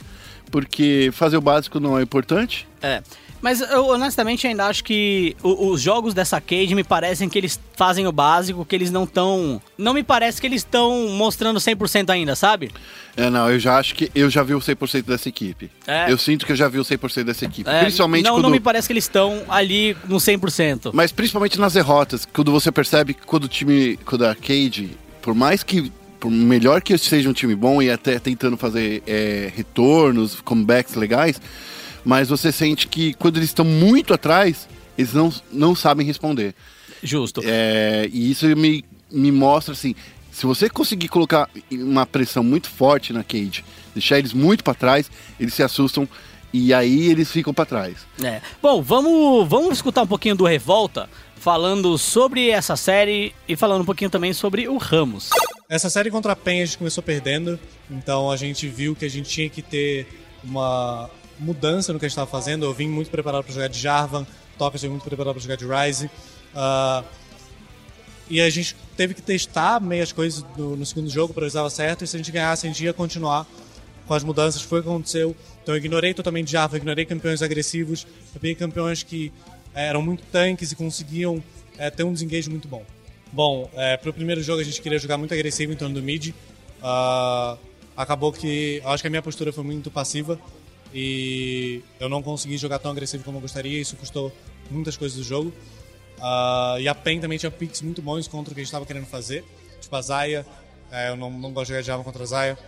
Porque fazer o básico não é importante. É. Mas eu honestamente ainda acho que os jogos dessa Cade me parecem que eles fazem o básico, que eles não estão. Não me parece que eles estão mostrando 100% ainda, sabe? É, não, eu já acho que eu já vi o 100% dessa equipe. É. Eu sinto que eu já vi o 100% dessa equipe. É, principalmente não, quando... não me parece que eles estão ali no 100%. Mas principalmente nas derrotas, quando você percebe que quando o time, quando a Arcade, por mais que, por melhor que seja um time bom e até tentando fazer é, retornos, comebacks legais, mas você sente que quando eles estão muito atrás, eles não, não sabem responder. Justo. É, e isso me, me mostra assim, se você conseguir colocar uma pressão muito forte na Cade, deixar eles muito para trás, eles se assustam e aí eles ficam para trás. É. Bom, vamos, vamos escutar um pouquinho do Revolta, falando sobre essa série e falando um pouquinho também sobre o Ramos. Essa série contra a PEN a gente começou perdendo, então a gente viu que a gente tinha que ter uma mudança no que a gente estava fazendo. Eu vim muito preparado para jogar de Jarvan, Toca veio muito preparado para jogar de Ryze. ah, e a gente teve que testar meias coisas no, no segundo jogo para ver se dava certo, e se a gente ganhasse, a gente ia continuar com as mudanças. Foi o que aconteceu. Então eu ignorei totalmente Jarvan, ignorei campeões agressivos, eu peguei campeões que eh, eram muito tanques e conseguiam eh, ter um desengage muito bom. Bom, é, pro primeiro jogo a gente queria jogar muito agressivo em torno do mid. Ah, acabou que eu acho que a minha postura foi muito passiva e eu não consegui jogar tão agressivo como eu gostaria. Isso custou muitas coisas do jogo. Ah, e a PEN também tinha picks muito bons contra o que a gente estava querendo fazer. Tipo a Zaya, é, eu não, não gosto de jogar Java contra a Zaya.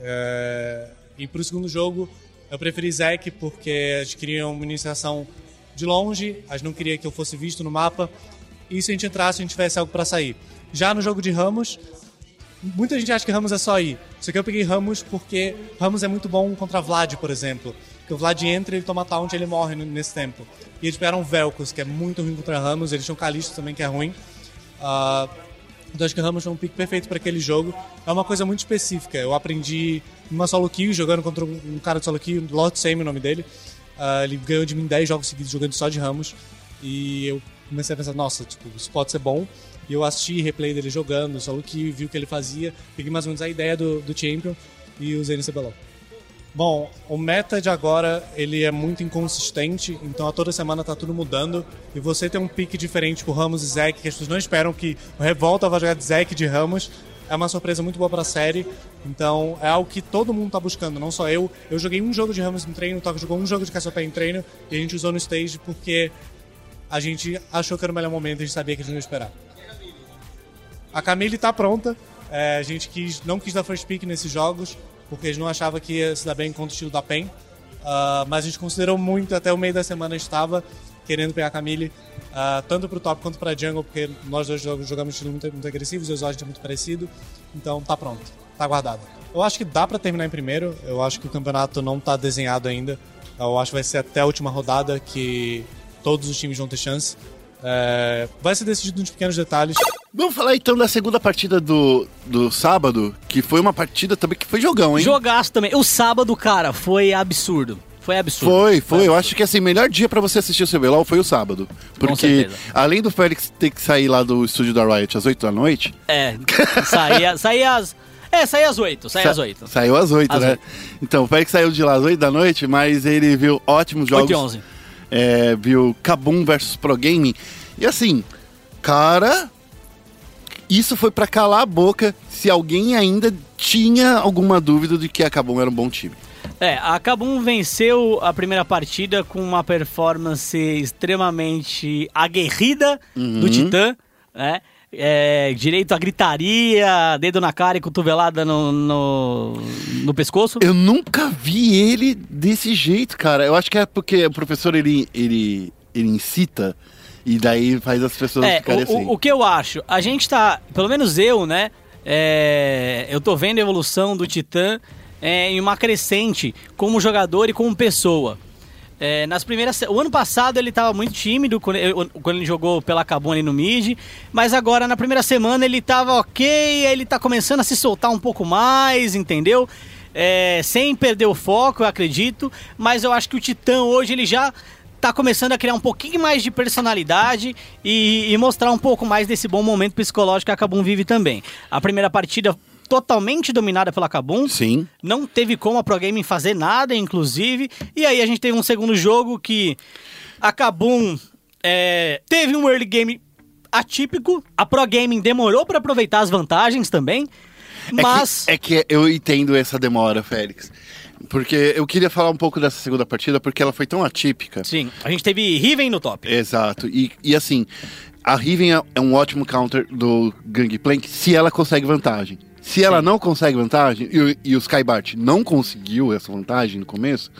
É, e pro segundo jogo eu preferi Zack porque a gente queria uma iniciação de longe, gente não queria que eu fosse visto no mapa. E se a gente entrasse, a gente tivesse algo para sair. Já no jogo de Ramos, muita gente acha que Ramos é só ir. Só que eu peguei Ramos porque Ramos é muito bom contra Vlad, por exemplo. Porque o Vlad entra, ele toma taunt e ele morre nesse tempo. E eles pegaram Velcos, que é muito ruim contra Ramos. Eles tinham Calixto também, que é ruim. Ah, então acho que Ramos foi um pick perfeito para aquele jogo. É uma coisa muito específica. Eu aprendi numa solo kill, jogando contra um cara de solo kill, Lord Same é o nome dele. Ah, ele ganhou de mim 10 jogos seguidos jogando só de Ramos. E eu comecei a pensar, nossa, tipo, isso pode ser bom. E eu assisti replay dele jogando, solo kill, vi o que ele fazia, peguei mais ou menos a ideia do, do Champion e usei no CBLOL. Bom, o meta de agora, ele é muito inconsistente, então a toda semana tá tudo mudando. E você tem um pique diferente com Ramos e Zack, que as pessoas não esperam que o Revolta vai jogar de Zack de Ramos. é uma surpresa muito boa pra série. Então é algo que todo mundo tá buscando, não só eu. Eu joguei um jogo de Ramos em treino, o Toca jogou um jogo de Cassiopeia em treino e a gente usou no stage porque a gente achou que era o melhor momento a gente sabia que a gente ia esperar. A Camille tá pronta. É, a gente quis, não quis dar first pick nesses jogos, porque a gente não achava que ia se dar bem contra o estilo da PEN. Ah, mas a gente considerou muito, até o meio da semana a estava querendo pegar a Camille, ah, tanto pro top quanto pra jungle, porque nós dois jogamos, jogamos estilo muito, muito agressivos, e os Zod é muito parecido. Então tá pronto, tá guardado. Eu acho que dá pra terminar em primeiro, eu acho que o campeonato não tá desenhado ainda. Eu acho que vai ser até a última rodada que todos os times vão ter chance. É, vai ser decidido nos pequenos detalhes. Vamos falar então da segunda partida do, do sábado, que foi uma partida também que foi jogão, hein? Jogaço também. O sábado, cara, foi absurdo. Foi absurdo. Foi, foi. Eu acho que assim, melhor dia pra você assistir o CBLOL foi o sábado. Porque além do Félix ter que sair lá do estúdio da Riot às 8 da noite, É, saía, saía às... É, saía às 8, saía às sa- 8. Saiu às 8, Às né? oito. Então, o Félix saiu de lá às 8 da noite, mas ele viu ótimos jogos. 8 e 11. É, viu Kabum versus Pro Gaming. E assim, cara, isso foi pra calar a boca se alguém ainda tinha alguma dúvida de que a Kabum era um bom time. É, a Kabum venceu a primeira partida com uma performance extremamente aguerrida do Titã, né? É, direito à gritaria, dedo na cara e cotovelada no, no, no pescoço. Eu nunca vi ele desse jeito, cara. Eu acho que é porque o professor ele, ele, ele incita e daí faz as pessoas É, ficarem o, assim. o, o que eu acho, a gente tá, pelo menos eu, né? é, eu tô vendo a evolução do Titã é, em uma crescente como jogador e como pessoa. É, nas primeiras, o ano passado ele tava muito tímido quando ele, quando ele jogou pela Cabum ali no mid, mas agora na primeira semana ele tava ok, ele tá começando a se soltar um pouco mais, entendeu? É, sem perder o foco, eu acredito, mas eu acho que o Titã hoje ele já tá começando a criar um pouquinho mais de personalidade e, e mostrar um pouco mais desse bom momento psicológico que a Kabum vive também. A primeira partida totalmente dominada pela Kabum. Sim. Não teve como a Pro Gaming fazer nada, inclusive. E aí a gente teve um segundo jogo que a Kabum é, teve um early game atípico. A Pro Gaming demorou para aproveitar as vantagens também. Mas É que, é que eu entendo essa demora, Félix. Porque eu queria falar um pouco dessa segunda partida, porque ela foi tão atípica. sim, a gente teve Riven no top. Exato. E, e assim, a Riven é, é um ótimo counter do Gangplank se ela consegue vantagem. Se ela não consegue vantagem, e, o- e o Skybart não conseguiu essa vantagem no começo,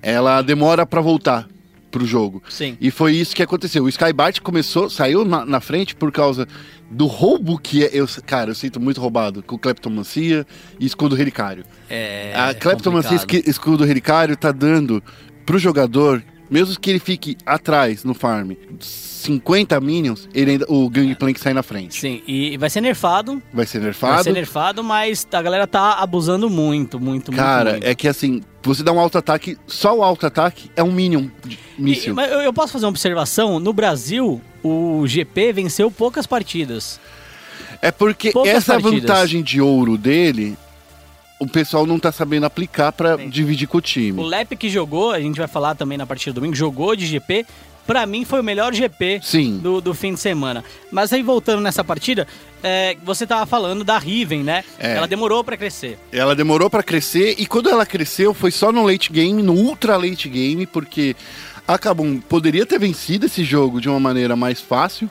ela demora pra voltar pro jogo. Sim. E foi isso que aconteceu. O Skybart começou, saiu na, na frente por causa do roubo que é, eu, cara, eu sinto muito roubado com Cleptomancia e Escudo Relicário. É, A Cleptomancia esqui- Escudo Relicário tá dando pro jogador, mesmo que ele fique atrás no farm, 50 minions, ele ainda, o Gangplank sai na frente. Sim, e vai ser nerfado. Vai ser Vai nerfado. ser nerfado, mas a galera tá abusando muito, muito, Cara, muito. muito. é que assim, você dá um auto-ataque, só o auto-ataque é um minion de míssil. mas eu, eu posso fazer uma observação? No Brasil, o GP venceu poucas partidas. É porque Poucas essa partidas. vantagem de ouro dele, o pessoal não tá sabendo aplicar pra dividir com o O time. Lep que jogou, a gente vai falar também na partida do domingo, jogou de GP. Pra mim foi o melhor GP Sim. do, do fim de semana. Mas aí voltando nessa partida, é, você tava falando da Riven, né? É. Ela demorou pra crescer. Ela demorou pra crescer e quando ela cresceu foi só no late game, no ultra late game, porque a Kabum poderia ter vencido esse jogo de uma maneira mais fácil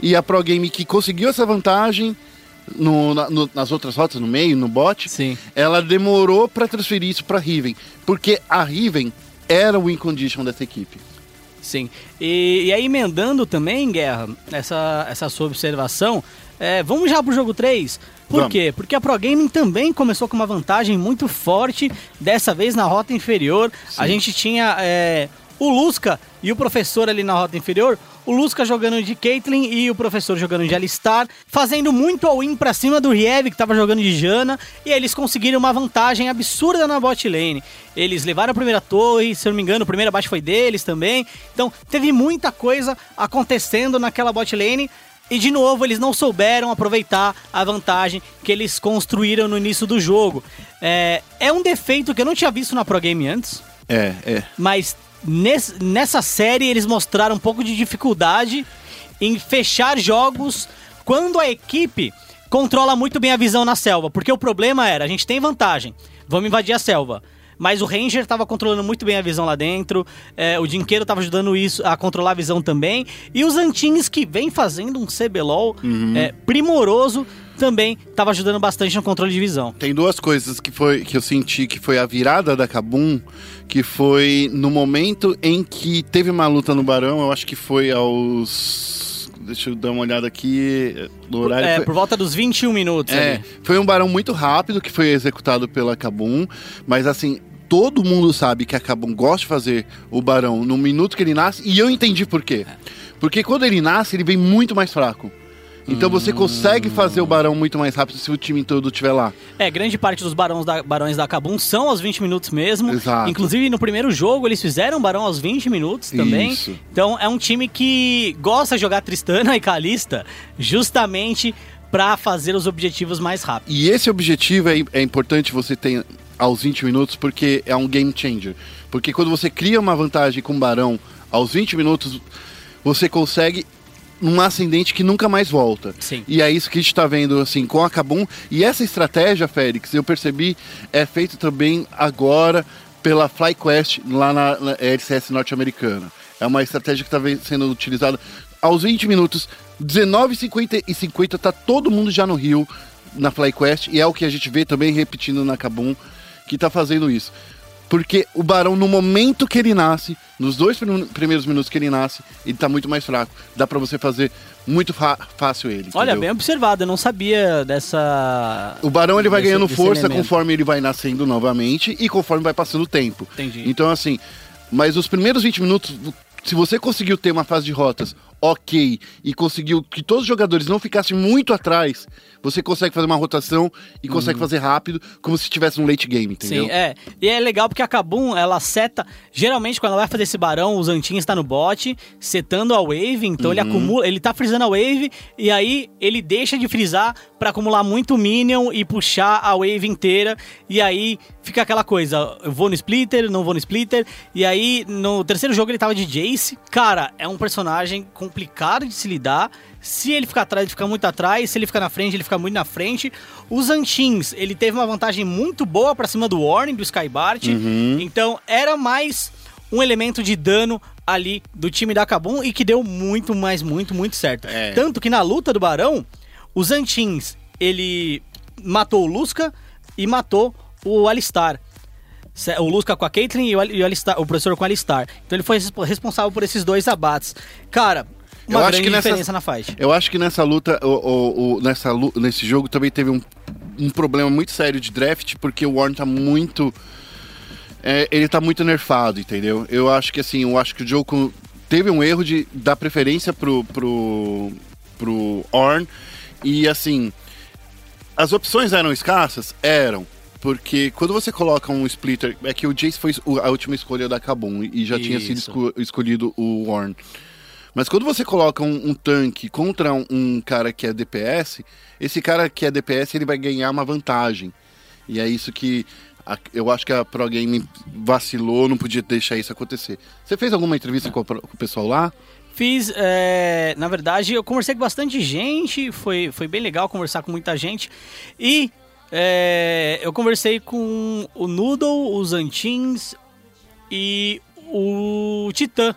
e a Pro Game que conseguiu essa vantagem no- na- no- nas outras rotas, no meio, no bot, Sim. ela demorou pra transferir isso pra Riven, porque a Riven era o win condition dessa equipe. Sim. E, e aí, emendando também, Guerra, essa, essa sua observação, é, vamos já pro jogo 3. Por Vamos. quê? Porque a Pro Gaming também começou com uma vantagem muito forte, dessa vez na rota inferior. A gente tinha é, o Lusca e o professor ali na rota inferior. O Lusca jogando de Caitlyn e o professor jogando de Alistar, fazendo muito all-in pra cima do Riev, que tava jogando de Jana, e eles conseguiram uma vantagem absurda na bot lane. Eles levaram a primeira torre, se eu não me engano, o primeiro abate foi deles também. Então, teve muita coisa acontecendo naquela bot lane. E de novo, eles não souberam aproveitar a vantagem que eles construíram no início do jogo. É, é um defeito que eu não tinha visto na Pro Game antes. É, é. Mas nesse- nessa série eles mostraram um pouco de dificuldade em fechar jogos quando a equipe controla muito bem a visão na selva, porque o problema era, a gente tem vantagem, vamos invadir a selva. Mas o Ranger estava controlando muito bem a visão lá dentro, é, o Dinqueiro estava ajudando isso a controlar a visão também, e os Antins que vem fazendo um CBLOL é, primoroso também estava ajudando bastante no controle de visão. Tem duas coisas que, foi, que eu senti que foi a virada da Kabum, que foi no momento em que teve uma luta no Barão, eu acho que foi aos. Deixa eu dar uma olhada aqui no horário. É, foi- por volta dos 21 minutos É, ali. foi um barão muito rápido que foi executado pela Kabum, mas assim, todo mundo sabe que a Kabum gosta de fazer o barão no minuto que ele nasce, e eu entendi por quê. Porque quando ele nasce, ele vem muito mais fraco. Então você consegue fazer o barão muito mais rápido se o time todo estiver lá. É, grande parte dos barões da, barões da Kabum são aos 20 minutos mesmo. Exato. Inclusive, no primeiro jogo, eles fizeram barão aos 20 minutos também. Isso. Então, é um time que gosta de jogar Tristana e Kalista justamente pra fazer os objetivos mais rápido. E esse objetivo é, é importante você ter aos 20 minutos porque é um game changer. Porque quando você cria uma vantagem com o barão aos 20 minutos, você consegue um ascendente que nunca mais volta. Sim. E é isso que a gente está vendo assim com a Kabum. E essa estratégia, Félix, eu percebi, é feita também agora pela FlyQuest lá na, na LCS norte-americana. É uma estratégia que está sendo utilizada aos 20 minutos, 19h50 e 50 tá todo mundo já no Rio na FlyQuest e é o que a gente vê também repetindo na Kabum que tá fazendo isso. Porque o Barão, no momento que ele nasce, nos dois prim- primeiros minutos que ele nasce, ele tá muito mais fraco. Dá pra você fazer muito fácil ele. Olha, entendeu? bem observado, eu não sabia dessa. O Barão ele vai desse- ganhando força conforme ele vai nascendo novamente e conforme vai passando o tempo. Entendi. Então, assim, mas os primeiros 20 minutos, se você conseguiu ter uma fase de rotas ok e conseguiu que todos os jogadores não ficassem muito atrás, você consegue fazer uma rotação e consegue fazer rápido, como se tivesse um late game, entendeu? Uhum. Sim, é. E é legal porque a Kabum, ela seta. Geralmente, quando ela vai fazer esse barão, os Antin está no bot, setando a wave, então ele acumula. Ele tá frisando a wave, e aí ele deixa de frisar pra acumular muito minion e puxar a wave inteira. E aí fica aquela coisa: eu vou no splitter, não vou no splitter. E aí, no terceiro jogo, ele tava de Jace. Cara, é um personagem complicado de se lidar. Se ele ficar atrás, ele fica muito atrás. Se ele ficar na frente, ele fica muito na frente. Os Antins, ele teve uma vantagem muito boa pra cima do Warning, do Skybart. Então, era mais um elemento de dano ali do time da Kabum e que deu muito, mais muito, muito certo. É. Tanto que na luta do Barão, os Antins, ele matou o Lusca e matou o Alistar. O Lusca com a Caitlyn e o, Al- o, Alistar, o professor com o Alistar. Então ele foi respo- responsável por esses dois abates. Cara, uma Eu acho grande que nessa- diferença na fight. Eu acho que nessa luta, o, o- o- nessa, nesse jogo também teve um, um problema muito sério de draft, porque o Warren tá muito. é, ele tá muito nerfado, entendeu? Eu acho que assim, eu acho que o jogo teve um erro de dar preferência pro, pro, pro Orn. E assim, as opções eram escassas? Eram. Porque quando você coloca um splitter, é que o Jace foi a última escolha da Kabum e já tinha sido Isso. esco- escolhido o Warren. Mas quando você coloca um, um tanque contra um, um cara que é DPS, esse cara que é DPS ele vai ganhar uma vantagem. E é isso que a- eu acho que a Pro Game vacilou, não podia deixar isso acontecer. Você fez alguma entrevista com, a com o pessoal lá? Fiz, é, na verdade, eu conversei com bastante gente, foi, foi bem legal conversar com muita gente. E é, eu conversei com o Noodle, os Antins e o Titã.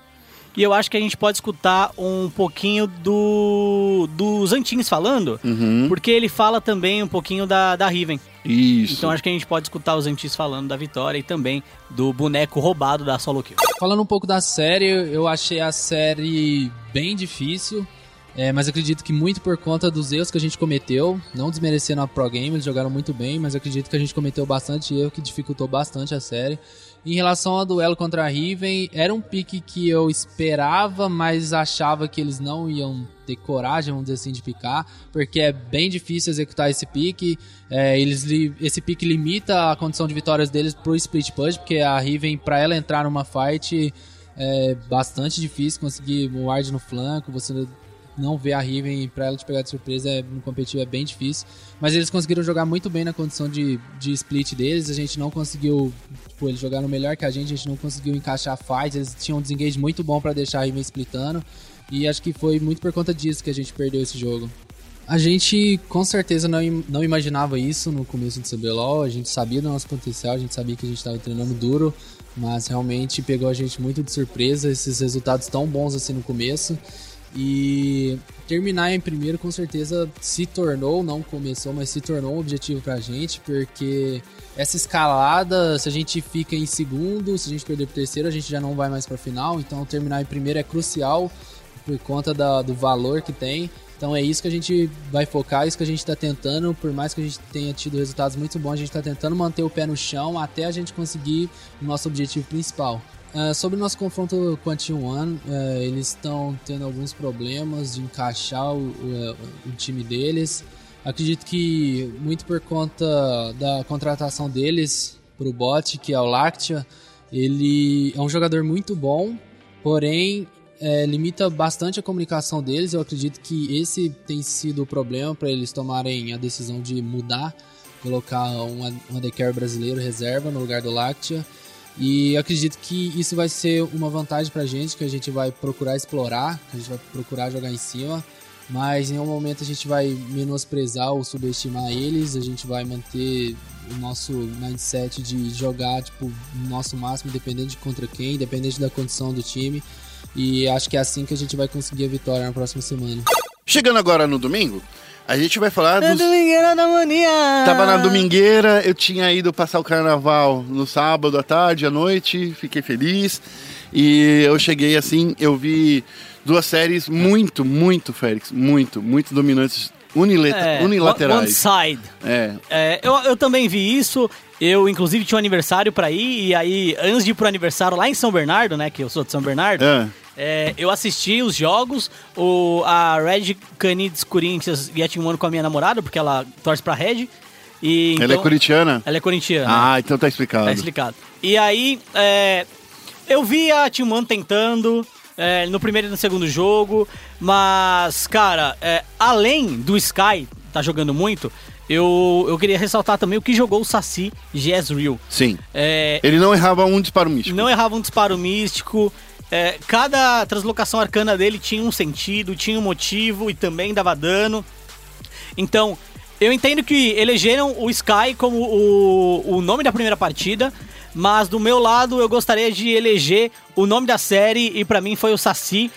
E eu acho que a gente pode escutar um pouquinho do dos Antins falando, porque ele fala também um pouquinho da, da Riven. Isso. Então acho que a gente pode escutar os Antins falando da vitória e também do boneco roubado da Solo Kill. Falando um pouco da série, eu achei a série bem difícil, é, mas acredito que muito por conta dos erros que a gente cometeu, não desmerecendo a Pro Game, eles jogaram muito bem, mas acredito que a gente cometeu bastante erro que dificultou bastante a série. Em relação ao duelo contra a Riven, era um pique que eu esperava, mas achava que eles não iam ter coragem, vamos dizer assim, de picar, porque é bem difícil executar esse pique. É, eles esse pique limita a condição de vitórias deles pro split push, porque a Riven, para ela entrar numa fight, é bastante difícil conseguir um ward no flanco, você não vê a Riven pra ela te pegar de surpresa é, no competitivo é bem difícil. Mas eles conseguiram jogar muito bem na condição de, de split deles. A gente não conseguiu. Tipo, eles jogaram melhor que a gente, a gente não conseguiu encaixar fights. Eles tinham um desengage muito bom pra deixar a Riven splitando. E acho que foi muito por conta disso que a gente perdeu esse jogo. A gente com certeza não, não imaginava isso no começo do CBLOL, a gente sabia do nosso potencial, a gente sabia que a gente estava treinando duro, mas realmente pegou a gente muito de surpresa esses resultados tão bons assim no começo. E terminar em primeiro com certeza se tornou, não começou, mas se tornou um objetivo pra gente, porque essa escalada, se a gente fica em segundo, se a gente perder pro terceiro, a gente já não vai mais pra final, então terminar em primeiro é crucial por conta da- do valor que tem. Então é isso que a gente vai focar, é isso que a gente está tentando. Por mais que a gente tenha tido resultados muito bons, a gente está tentando manter o pé no chão até a gente conseguir o nosso objetivo principal. Ah, sobre o nosso confronto com a T1, eh, eles estão tendo alguns problemas de encaixar o, o- o time deles. Acredito que muito por conta da contratação deles para o bot, que é o Lactia, ele é um jogador muito bom, porém é, limita bastante a comunicação deles. Eu acredito que esse tem sido o problema para eles tomarem a decisão de mudar, colocar um, AD Carry brasileiro reserva no lugar do Lactia. E acredito que isso vai ser uma vantagem pra gente, que a gente vai procurar explorar, que a gente vai procurar jogar em cima. Mas em nenhum momento a gente vai menosprezar ou subestimar eles, a gente vai manter o nosso mindset de jogar tipo, o nosso máximo, independente de contra quem, independente da condição do time. E acho que é assim que a gente vai conseguir a vitória na próxima semana. Chegando agora no domingo, a gente vai falar dos... Domingueira da mania! Tava na domingueira, eu tinha ido passar o carnaval no sábado à tarde, à noite, fiquei feliz. E eu cheguei assim, eu vi duas séries muito, muito, Félix, muito, muito dominantes, unileta- É, One unilaterais. side. É, É, eu, eu também vi isso. Eu, inclusive, tinha um aniversário pra ir. E aí, antes de ir pro aniversário lá em São Bernardo, né? Que eu sou de São Bernardo. é. É, eu assisti os jogos. O, a Red Canids Corinthians e a Team One com a minha namorada, porque ela torce pra Red. E, Ela é então- corintiana? Ela é corintiana. Ah, então tá explicado. Tá explicado. E aí, é, eu vi a Team One tentando é, no primeiro e no segundo jogo, mas, cara, é, além do Sky tá jogando muito, eu, eu queria ressaltar também o que jogou o Saci Jezreel. Sim. É, Ele não errava um disparo místico. não errava um disparo místico. É, cada translocação arcana dele tinha um sentido, tinha um motivo e também dava dano. Então, eu entendo que elegeram o Sky como o, o nome da primeira partida, mas do meu lado eu gostaria de eleger o nome da série e pra mim foi o Saci.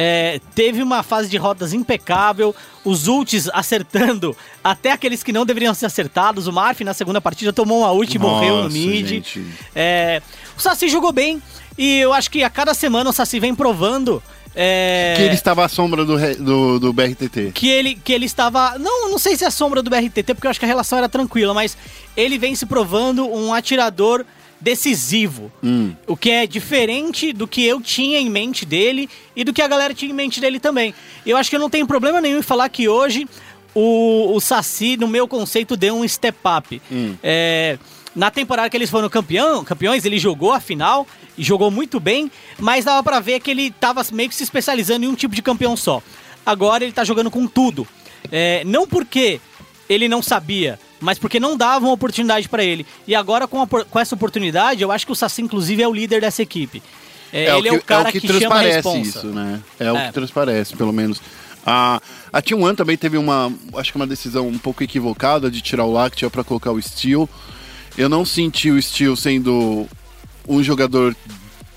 É, teve uma fase de rotas impecável, os ults acertando até aqueles que não deveriam ser acertados. O Marf na segunda partida tomou uma ult e morreu no mid. É, o Saci jogou bem e eu acho que a cada semana o Saci vem provando é, Que ele estava à sombra do, do, do BRTT. que ele, que ele estava. Não, não sei se é a sombra do BRTT, porque eu acho que a relação era tranquila, mas ele vem se provando um atirador decisivo. Hum. O que é diferente do que eu tinha em mente dele e do que a galera tinha em mente dele também. Eu acho que eu não tenho problema nenhum em falar que hoje o, o Saci, no meu conceito, deu um step up. É, na temporada que eles foram campeão, campeões, ele jogou a final e jogou muito bem, mas dava pra ver que ele tava meio que se especializando em um tipo de campeão só. Agora ele tá jogando com tudo. É, não porque ele não sabia, mas porque não davam oportunidade pra ele. E agora, com, a com essa oportunidade, eu acho que o Saci, inclusive, é o líder dessa equipe. É, ele é o cara que, chama a transparece responsa. isso, né? É, o É. que transparece, pelo menos. A, a Team One também teve uma, acho que uma decisão um pouco equivocada de tirar o Lactia para colocar o Steel. Eu não senti o Steel sendo um jogador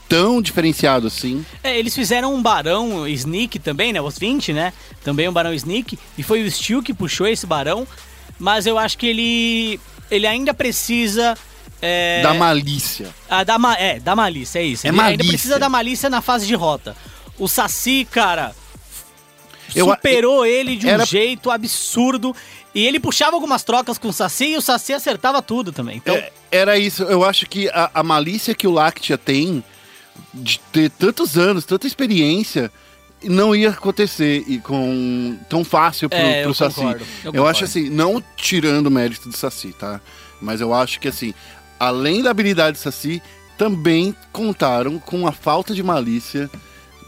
tão diferenciado assim. É, eles fizeram um Barão Sneak também, né? Os 20, né? Também um Barão Sneak. E foi o Steel que puxou esse Barão. Mas eu acho que ele. Ele ainda precisa. É, Da malícia. Ah, da é, da malícia, é isso. É Ele ainda malícia. precisa da malícia na fase de rota. O Saci, cara, Eu- superou ele de um era- jeito absurdo. E ele puxava algumas trocas com o Saci e o Saci acertava tudo também. Então, É, era isso. Eu acho que a, a malícia que o Lactia tem de ter tantos anos, tanta experiência, não ia acontecer e com tão fácil pro, É, pro eu Saci. concordo, eu eu concordo. acho assim, não tirando o mérito do Saci, tá? Mas eu acho que assim, além da habilidade do Saci, também contaram com a falta de malícia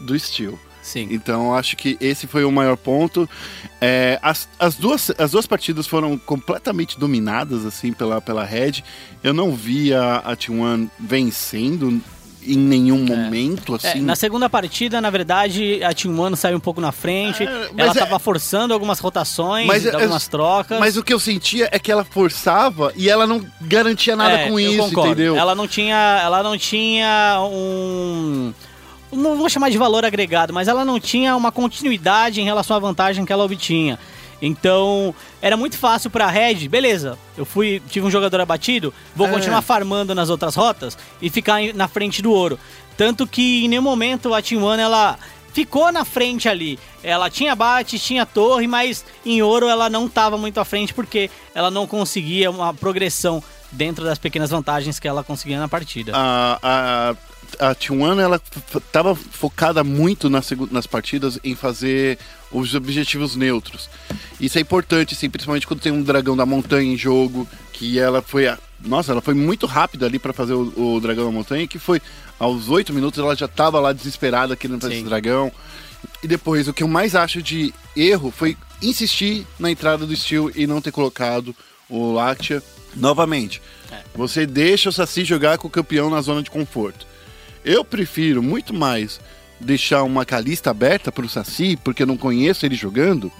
do Steel. sim. Então eu acho que esse foi o maior ponto. É, as, as, duas, as duas partidas foram completamente dominadas assim pela, pela Red. Eu não vi a, a T1 vencendo em nenhum momento, É, assim. na segunda partida, na verdade, a Team One saiu um pouco na frente. É, ela é- tava forçando algumas rotações, Mas é- algumas trocas. Mas o que eu sentia é que ela forçava e ela não garantia nada É, com isso, concordo. entendeu? Ela não tinha, ela não tinha um não vou chamar de valor agregado, mas ela não tinha uma continuidade em relação à vantagem que ela obtinha. Então, era muito fácil pra Red, beleza. Eu fui, tive um jogador abatido, vou É. continuar farmando nas outras rotas e ficar na frente do ouro. Tanto que em nenhum momento a Team One ela ficou na frente ali. Ela tinha bate, tinha torre, mas em ouro ela não estava muito à frente porque ela não conseguia uma progressão dentro das pequenas vantagens que ela conseguia na partida. a, a, a T1 ela f- tava focada muito nas, nas partidas em fazer os objetivos neutros. Isso é importante, assim, principalmente quando tem um dragão da montanha em jogo, que ela foi. a- nossa, ela foi muito rápida ali para fazer o, o dragão da montanha, que foi aos oito minutos ela já tava lá desesperada querendo fazer Sim. esse dragão. E depois, o que eu mais acho de erro foi insistir na entrada do Steel e não ter colocado o Lactia novamente. Você deixa o Saci jogar com o campeão na zona de conforto. Eu prefiro muito mais deixar uma calista aberta para o Saci, porque eu não conheço ele jogando,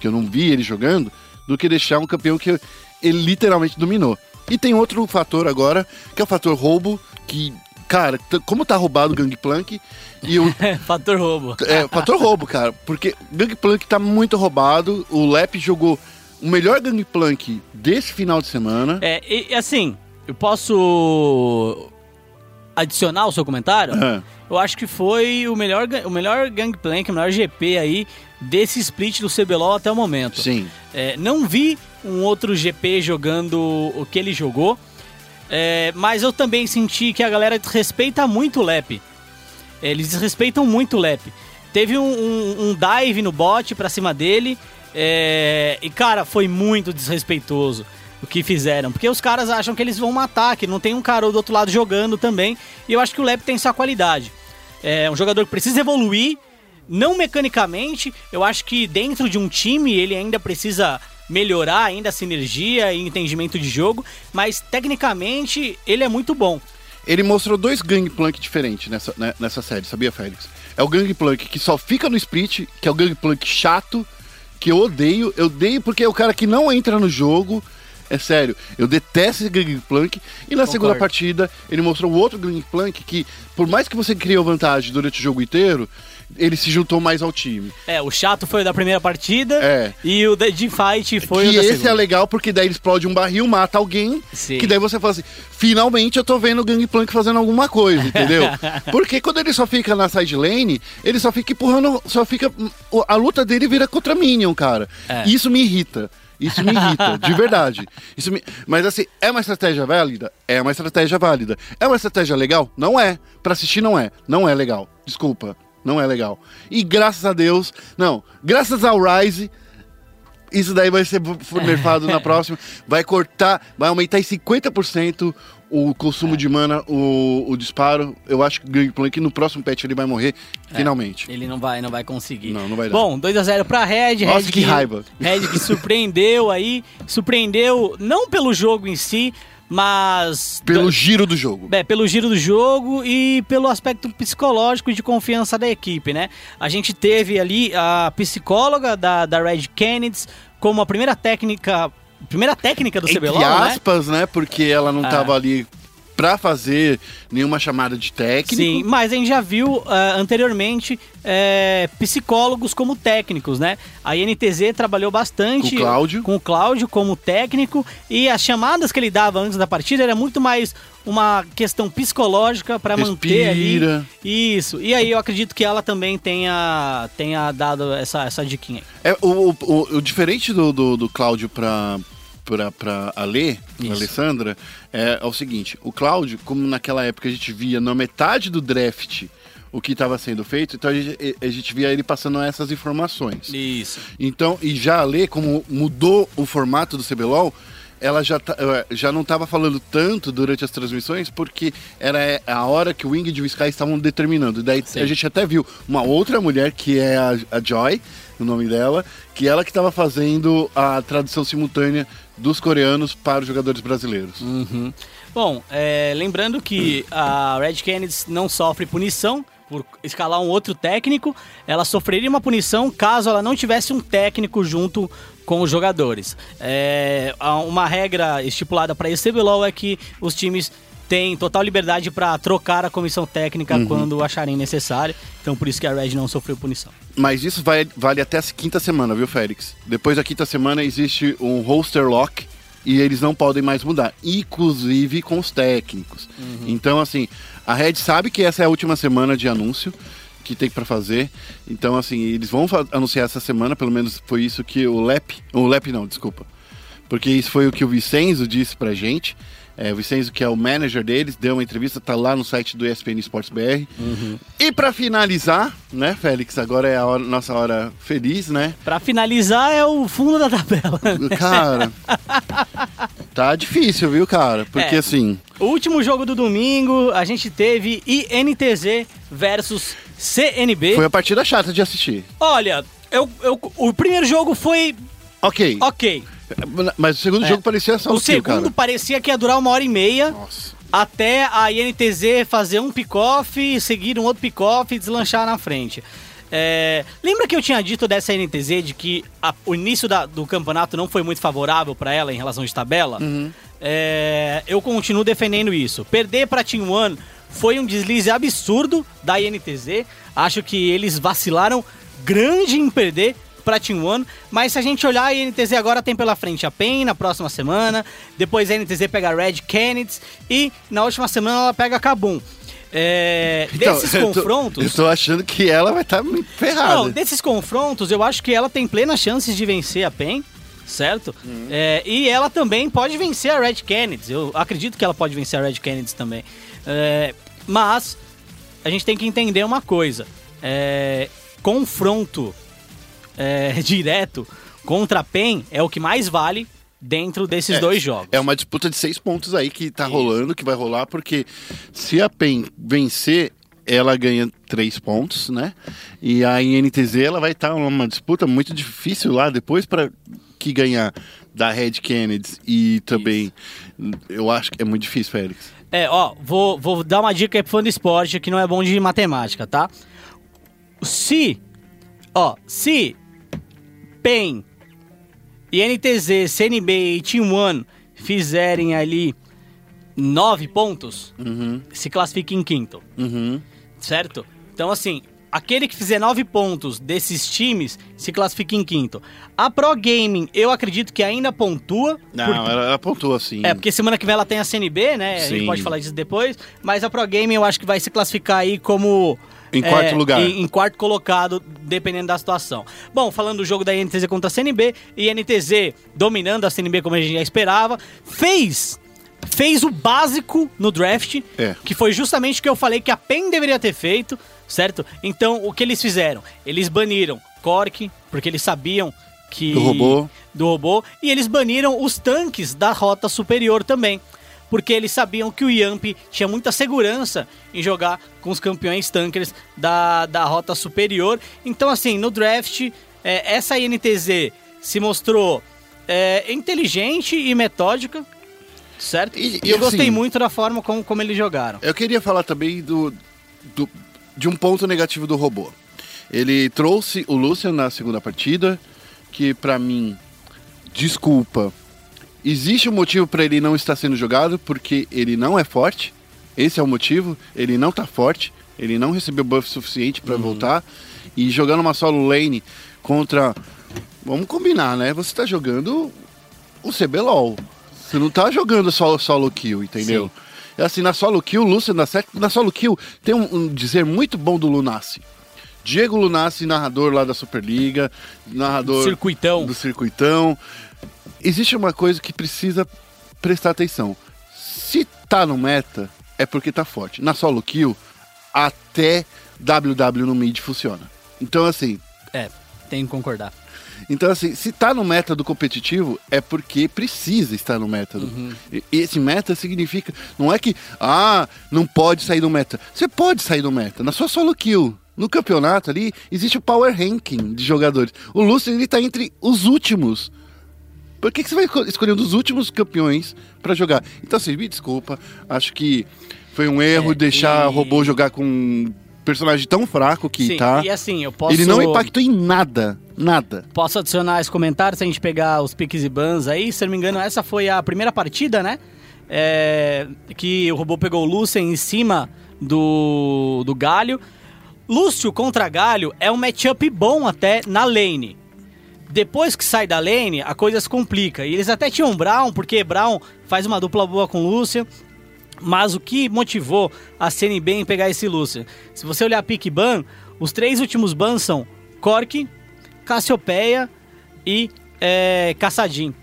que eu não vi ele jogando, do que deixar um campeão que ele literalmente dominou. E tem outro fator agora, que é o fator roubo, que, cara, como tá roubado o Gangplank, e o, Fator roubo. é, fator roubo, cara. Porque Gangplank tá muito roubado. O Lep jogou o melhor Gangplank desse final de semana. É, e assim, eu posso adicionar o seu comentário? Ah, Eu acho que foi o melhor, o melhor Gangplank, o melhor GP aí desse split do CBLOL até o momento. sim. É, não vi um outro GP jogando o que ele jogou, é, mas eu também senti que a galera desrespeita muito o Lep. Eles desrespeitam muito o Lep. Teve um, um- um dive no bot pra cima dele, é, e cara, foi muito desrespeitoso o que fizeram. Porque os caras acham que eles vão matar, que não tem um cara do outro lado jogando também. E eu acho que o Lep tem sua qualidade. É um jogador que precisa evoluir, não mecanicamente. Eu acho que dentro de um time ele ainda precisa melhorar ainda a sinergia e entendimento de jogo, mas tecnicamente ele é muito bom. Ele mostrou dois Gangplank diferentes nessa, né, nessa série, sabia, Félix? É o Gangplank que só fica no split, que é o Gangplank chato, que eu odeio. Eu odeio porque é o cara que não entra no jogo. É sério, eu detesto esse Gangplank. E na segunda partida, ele mostrou outro Gangplank que, por mais que você criou vantagem durante o jogo inteiro, ele se juntou mais ao time. É, o chato foi o da primeira partida É. e o de fight foi que o da esse segunda. é legal porque daí ele explode um barril, mata alguém, Sim. que daí você fala assim, finalmente eu tô vendo o Gangplank fazendo alguma coisa, entendeu? porque quando ele só fica na side lane, ele só fica empurrando, só fica a luta dele vira contra Minion, cara. É. Isso me irrita. Isso me irrita, de verdade. Isso me... Mas assim, é uma estratégia válida? É uma estratégia válida. É uma estratégia legal? Não é. Pra assistir não é. Não é legal. Desculpa. Não é legal. E graças a Deus, não, graças ao Rise, isso daí vai ser nerfado na próxima. Vai cortar, vai aumentar em 50% o consumo de mana, o, o disparo. Eu acho que o Gangplank no próximo patch ele vai morrer, finalmente. Ele não vai, não vai conseguir. Não, não vai dar. Bom, 2x0 pra Red. Nossa, Red que raiva. Red que surpreendeu aí. Surpreendeu não pelo jogo em si, mas. Pelo giro do jogo. É, pelo giro do jogo e pelo aspecto psicológico e de confiança da equipe, né? A gente teve ali a psicóloga da, da Red Kennedy como a primeira técnica. Primeira técnica do CBLOL, né? aspas, né? Porque ela não Ah. tava ali pra fazer nenhuma chamada de técnico. Sim, mas a gente já viu ah, anteriormente é, psicólogos como técnicos, né? A INTZ trabalhou bastante Com o Cláudio. com o Cláudio como técnico e as chamadas que ele dava antes da partida era muito mais uma questão psicológica para manter ali. Isso. E aí eu acredito que ela também tenha, tenha dado essa, essa diquinha. É, o, o, o- diferente do, do, do Cláudio pra, pra, pra Ale, Isso. Alessandra, é, é o seguinte: o Cláudio, como naquela época a gente via na metade do draft o que estava sendo feito, então a gente, a gente via ele passando essas informações. Isso. Então, e já a Ale, como mudou o formato do CBLOL, ela já, tá- eh, já não estava falando tanto durante as transmissões porque era eh, a hora que o Wing e o Sky estavam determinando. Daí Sim. a gente até viu uma outra mulher, que é a, a Joy, o nome dela, que ela que estava fazendo a tradução simultânea dos coreanos para os jogadores brasileiros. Uhum. Bom, é, lembrando que a Red Kennedy não sofre punição por escalar um outro técnico, ela sofreria uma punição caso ela não tivesse um técnico junto com os jogadores. É, uma regra estipulada para esse CBLOL é que os times têm total liberdade para trocar a comissão técnica quando acharem necessário, então por isso que a Red não sofreu punição. Mas isso vai, vale até a quinta semana, viu, Félix? Depois da quinta semana existe um roster lock e eles não podem mais mudar, inclusive com os técnicos. Então, assim, a Red sabe que essa é a última semana de anúncio que tem para fazer. Então, assim, eles vão anunciar essa semana, pelo menos foi isso que o Lep, o Lep não, desculpa. Porque isso foi o que o Vicenzo disse pra gente. É, o Vicenzo, que é o manager deles, deu uma entrevista, tá lá no site do ESPN Sports BR. E pra finalizar, né, Félix, agora é a hora- nossa hora feliz, né? Para finalizar é o fundo da tabela. Cara, tá difícil, viu, cara? Porque É. assim, O último jogo do domingo, a gente teve INTZ versus CNB. foi a partida chata de assistir. Olha, eu, eu- o primeiro jogo foi Ok, ok. Mas o segundo É. jogo parecia só O segundo cara. parecia que ia durar uma hora e meia. Nossa. Até a INTZ fazer um pick-off, seguir um outro pick-off e deslanchar na frente. É, lembra que eu tinha dito dessa NTZ de que a- o início da- do campeonato não foi muito favorável para ela em relação de tabela? É, eu continuo defendendo isso. Perder para Team One foi um deslize absurdo da INTZ. Acho que eles vacilaram grande em perder para Team One, mas se a gente olhar a INTZ agora tem pela frente a PEN na próxima semana, depois a INTZ pega a Red Kennedy e na última semana ela pega a Kabum. É, desses Então, eu tô- confrontos. Eu tô achando que ela vai estar muito ferrada. Não, desses confrontos, eu acho que ela tem plenas chances de vencer a PEN, certo? É, e ela também pode vencer a Red Kennedy. Eu acredito que ela pode vencer a Red Kennedy também. É, mas a gente tem que entender uma coisa: é, confronto é, direto contra a PEN é o que mais vale dentro desses É, dois jogos. É uma disputa de seis pontos aí que tá rolando, que vai rolar, porque se a PEN vencer, ela ganha três pontos, né? E a INTZ ela vai estar numa disputa muito difícil lá depois para que ganhar da Red Kennedy e também eu acho que é muito difícil, Félix. É, ó, vou, vou dar uma dica aí pro fã do esporte que não é bom de matemática, tá? Se, ó, se PEN, INTZ, CNB e Team One fizerem ali nove pontos, se classifica em quinto, Uhum. certo? Então, assim, aquele que fizer nove pontos desses times se classifica em quinto. A Pro Gaming, eu acredito que ainda pontua. Não, porque- ela, ela pontua assim. é, porque semana que vem ela tem a CNB, né? A gente Sim. pode falar disso depois. Mas a Pro Game eu acho que vai se classificar aí como. Em quarto lugar. Em, em quarto colocado, dependendo da situação. Bom, falando do jogo da INTZ contra a CNB, e a NTZ dominando a CNB como a gente já esperava, fez. Fez o básico no draft, É. que foi justamente o que eu falei que a PEN deveria ter feito, certo? Então, o que eles fizeram? Eles baniram Cork, porque eles sabiam que. Do robô. Do robô. E eles baniram os tanques da rota superior também. Porque eles sabiam que o Yamp tinha muita segurança em jogar com os campeões tankers da, da rota superior. Então, assim, no draft, é, essa INTZ se mostrou é, inteligente e metódica, certo? E- E, eu gostei assim- muito da forma como, como eles jogaram. Eu queria falar também do, do- de um ponto negativo do robô. Ele trouxe o Lucian na segunda partida, que pra mim, desculpa, existe um motivo pra ele não estar sendo jogado, porque ele não é forte. Esse é o motivo. Ele não tá forte. Ele não recebeu buff suficiente pra voltar. E jogando uma solo lane contra. Vamos combinar, né? Você tá jogando o CBLOL. Você não tá jogando só solo kill, entendeu? É assim, na solo kill, Lúcio, na, na solo kill, tem um, um dizer muito bom do Lunassi. Diego Lunassi, narrador lá da Superliga, narrador Circuitão. do circuitão. Existe uma coisa que precisa prestar atenção. Se tá no meta, é porque tá forte. Na solo kill, até WW no mid funciona. Então, assim, É, tenho que concordar. Então, assim, se tá no meta do competitivo, é porque precisa estar no meta. E esse meta significa. Não é que, ah, não pode sair do meta. Você pode sair do meta. Na sua solo kill. No campeonato ali, existe o power ranking de jogadores. O Lúcio, ele tá entre os últimos. Por que, que você vai esco- escolher um dos últimos campeões pra jogar? Então, assim, me desculpa. Acho que foi um erro É, deixar e- o robô jogar com um personagem tão fraco que Sim, tá. e assim, eu posso... Ele não impactou em nada. Nada. Posso adicionar esse comentário se a gente pegar os piques e bans aí. Se eu não me engano, essa foi a primeira partida, né? É, que o robô pegou o Lucien em cima do, do Galho. Lúcio contra Galho é um matchup bom até na lane. Depois que sai da lane, a coisa se complica. E eles até tinham Brown, porque Brown faz uma dupla boa com o Lúcio. Mas o que motivou a CNB em pegar esse Lúcio? Se você olhar pick ban, os três últimos bans são Cork, Cassiopeia e é, Caçadin.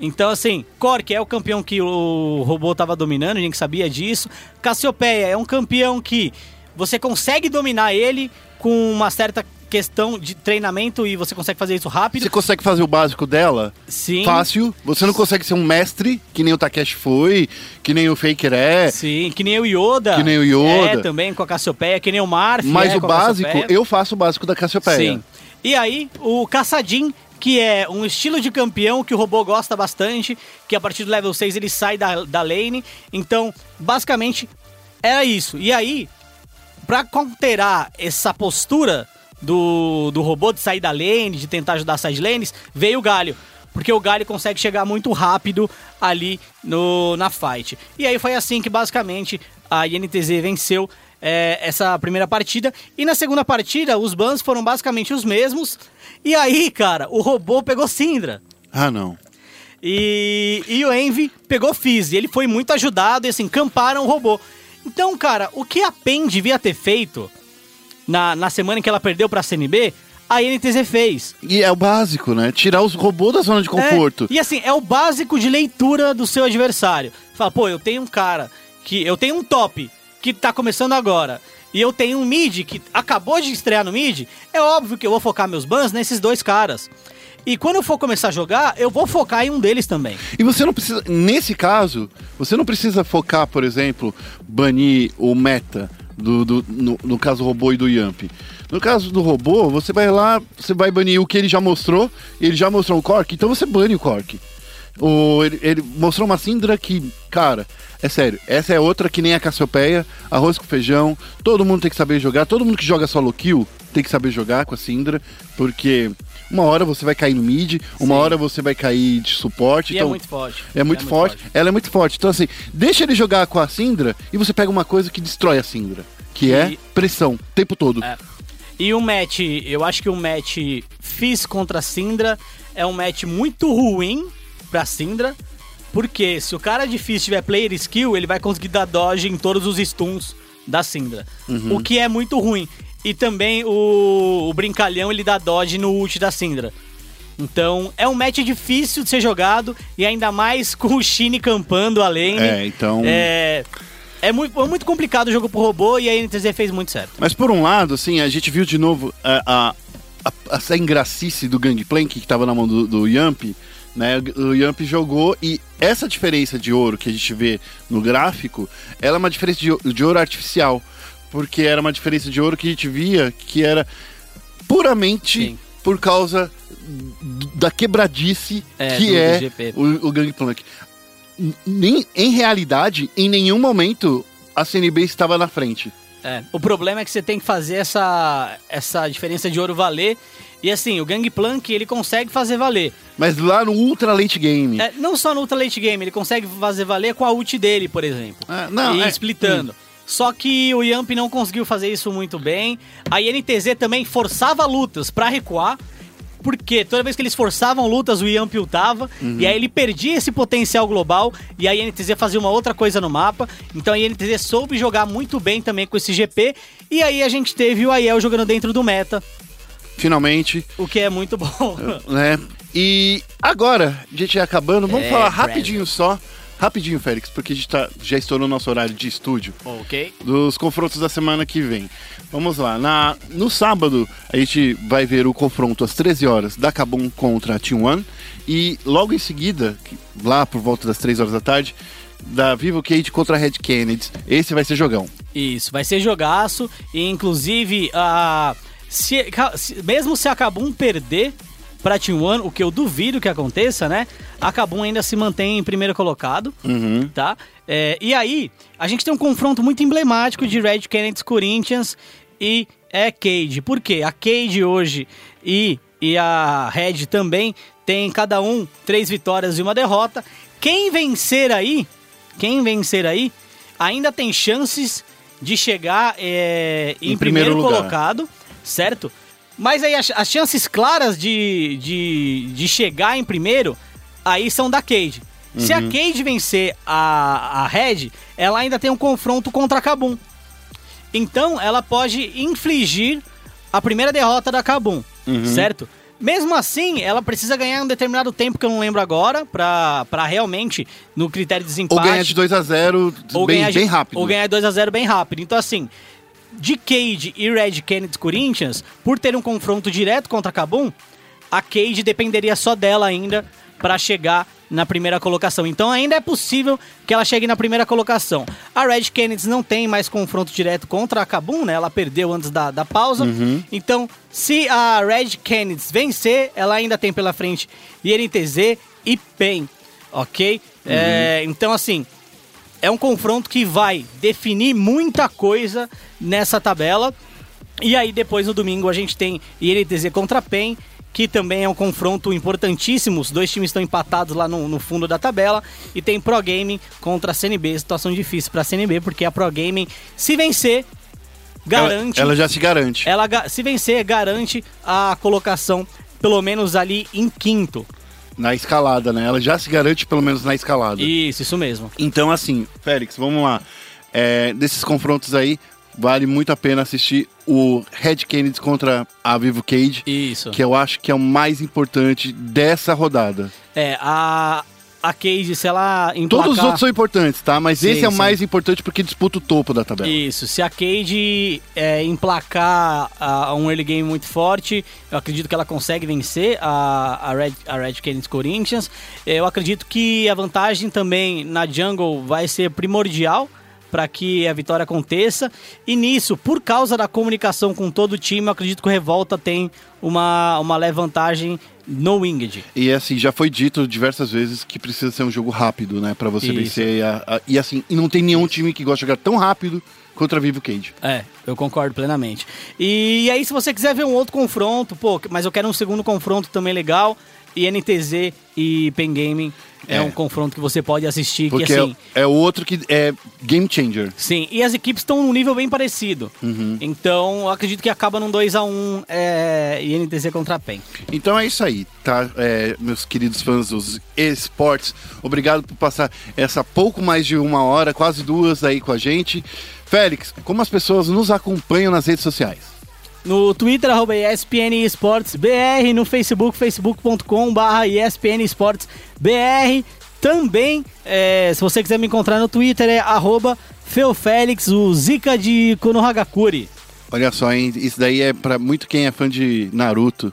Então, assim, Cork é o campeão que o robô tava dominando, a gente sabia disso. Cassiopeia é um campeão que você consegue dominar ele com uma certa questão de treinamento e você consegue fazer isso rápido. Você consegue fazer o básico dela? Sim. Fácil. Você não consegue ser um mestre, que nem o Takeshi foi, que nem o Faker é. Sim, que nem o Yoda. Que nem o Yoda. É, também com a Cassiopeia, que nem o Marf. Mas é, o básico, eu faço o básico da Cassiopeia. Sim. E aí, o Caçadin, que é um estilo de campeão que o robô gosta bastante, que a partir do level 6 ele sai da, da lane. Então, basicamente, era isso. E aí, pra counterar essa postura do, do robô de sair da lane, de tentar ajudar as side lanes, veio o Galho. Porque o Galho consegue chegar muito rápido ali no, na fight. E aí foi assim que basicamente a INTZ venceu é, essa primeira partida. E na segunda partida, os bans foram basicamente os mesmos. E aí, cara, o robô pegou Syndra. Ah, não. E, e o Envy pegou Fizz. E ele foi muito ajudado e assim, camparam o robô. Então, cara, o que a PEN devia ter feito na, na semana em que ela perdeu pra CNB, a NTZ fez. E é o básico, né? Tirar os robôs da zona de conforto. É, e assim, é o básico de leitura do seu adversário. Fala, pô, eu tenho um cara que. Eu tenho um top que tá começando agora. E eu tenho um mid que acabou de estrear no mid. É óbvio que eu vou focar meus bans nesses dois caras. E quando eu for começar a jogar, eu vou focar em um deles também. E você não precisa, nesse caso, você não precisa focar, por exemplo, banir o meta, do, do- no, no caso robô e do Yamp. No caso do robô, você vai lá, você vai banir o que ele já mostrou, ele já mostrou o Cork, então você bane o Cork. O, ele, ele mostrou uma Syndra que, cara, é sério, essa é outra que nem a Cassiopeia, arroz com feijão, todo mundo tem que saber jogar, todo mundo que joga solo kill tem que saber jogar com a Syndra, porque uma hora você vai cair no mid, uma Sim. hora você vai cair de suporte. E então, é muito forte. é muito, forte. Ela é muito forte. Então, assim, deixa ele jogar com a Syndra e você pega uma coisa que destrói a Syndra. Que é E- pressão, o tempo todo. É. E o match, eu acho que o match Fizz contra Syndra é um match muito ruim pra Syndra. Porque se o cara de Fizz tiver player skill, ele vai conseguir dar dodge em todos os stuns da Syndra. O que é muito ruim. E também o, o Brincalhão, ele dá dodge no ult da Syndra. Então, é um match difícil de ser jogado, e ainda mais com o Shine campando a lane. É, então- É, é, muito, é muito complicado o jogo pro robô, e a NTZ fez muito certo. Mas por um lado, assim, a gente viu de novo a, a, a, essa engracice do Gangplank que tava na mão do, do Yamp. Né? O Yamp jogou e essa diferença de ouro que a gente vê no gráfico, ela é uma diferença de, de ouro artificial. Porque era uma diferença de ouro que a gente via que era puramente Sim. por causa da quebradice É, que é o, o Gangplank. Nem, em realidade, em nenhum momento a CNB estava na frente. É, o problema é que você tem que fazer essa, essa diferença de ouro valer. E assim, o Gangplank, ele consegue fazer valer. Mas lá no Ultra Late Game. É, não só no Ultra Late Game, ele consegue fazer valer com a ult dele, por exemplo. Ah, não, e é- splitando. Só que o Yamp não conseguiu fazer isso muito bem. A INTZ também forçava lutas pra recuar. Porque toda vez que eles forçavam lutas, o Yamp ultava. E aí ele perdia esse potencial global. E a INTZ fazia uma outra coisa no mapa. Então a INTZ soube jogar muito bem também com esse GP. E aí a gente teve o Aiel jogando dentro do meta. Finalmente, O que é muito bom. né? E agora, a gente acabando, vamos É, falar rapidinho só rapidinho, Félix, porque a gente tá, já estourou nosso horário de estúdio. Ok. Dos confrontos da semana que vem. Vamos lá. Na, no sábado, a gente vai ver o confronto às 13 horas da Kabum contra a Team One. E logo em seguida, lá por volta das 3 horas da tarde, da Vivo Cage contra a Red Kennedy. Esse vai ser jogão. Isso, vai ser jogaço. E inclusive, a, se, se- mesmo se a Kabum perder pra Team One, o que eu duvido que aconteça, né? A Kabum ainda se mantém em primeiro colocado, tá? É, e aí, a gente tem um confronto muito emblemático de Red Kennedy Corinthians e é Cade. Por quê? A Cade hoje e, e a Red também tem cada um três vitórias e uma derrota. Quem vencer aí, quem vencer aí, ainda tem chances de chegar é, em, Em primeiro, primeiro colocado, certo? Mas aí as, as chances claras de, de, de chegar em primeiro, aí são da Cade. Se a Cade vencer a, a Red, ela ainda tem um confronto contra a Kabum. Então ela pode infligir a primeira derrota da Kabum, certo? Mesmo assim, ela precisa ganhar um determinado tempo que eu não lembro agora, pra, pra realmente, no critério de desempate... Ou ganhar de 2 a 0 ou bem, ganhar de- bem rápido. Ou ganhar 2x0 bem rápido. Então, assim, de Cade e Red Kennedy Corinthians, por ter um confronto direto contra a Kabum, a Cade dependeria só dela ainda para chegar na primeira colocação. Então ainda é possível que ela chegue na primeira colocação. A Red Kennedy não tem mais confronto direto contra a Kabum, né? Ela perdeu antes da, da pausa. Então, se a Red Kennedy vencer, ela ainda tem pela frente INTZ e PEN, ok? É, então, assim, é um confronto que vai definir muita coisa nessa tabela. E aí depois no domingo a gente tem INTZ contra PEN, que também é um confronto importantíssimo. Os dois times estão empatados lá no, no fundo da tabela. E tem Pro Gaming contra a CNB. Situação difícil para a CNB, porque a Pro Gaming, se vencer, garante. Ela, ela já se garante. ela se vencer, garante a colocação, pelo menos ali em quinto. Na escalada, né? Ela já se garante pelo menos na escalada. Isso, isso mesmo. Então, assim, Félix, vamos lá. É, desses confrontos aí, vale muito a pena assistir o Red Kennedy contra a Vivo Cage, Isso. que eu acho que é o mais importante dessa rodada. É, a, a Cage, se ela emplacar... Todos os outros são importantes, tá? Mas Sim, esse é o mais importante porque disputa o topo da tabela. Isso, se a Cade é, emplacar a, um early game muito forte, eu acredito que ela consegue vencer a, a, Red, a Red Canids Corinthians. Eu acredito que a vantagem também na jungle vai ser primordial para que a vitória aconteça. E nisso, por causa da comunicação com todo o time, eu acredito que o Revolta tem uma, uma leve vantagem no Winged. E assim, já foi dito diversas vezes que precisa ser um jogo rápido, né? Pra você Isso. vencer. E, a- a- e assim, e não tem nenhum time que gosta de jogar tão rápido contra Vivo Cage. É, eu concordo plenamente. E aí, se você quiser ver um outro confronto, pô, mas eu quero um segundo confronto também legal, INTZ e Pen Gaming é, É. um confronto que você pode assistir, Porque que assim... é, é outro que é game changer. Sim, e as equipes estão num nível bem parecido. Uhum. Então, eu acredito que acaba num 2x1 é, INTZ contra a PEN. Então é isso aí, tá? É, meus queridos fãs dos esportes, obrigado por passar essa pouco mais de uma hora, quase duas aí com a gente. Félix, como as pessoas nos acompanham nas redes sociais? No Twitter, arroba ESPN Esportes BR. No Facebook, facebook.com barra ESPN Esportes BR. Também, é, se você quiser me encontrar no Twitter, é arroba Feofélix, o Zika de Konohagakure. Olha só, hein? Isso daí é pra muito quem é fã de Naruto.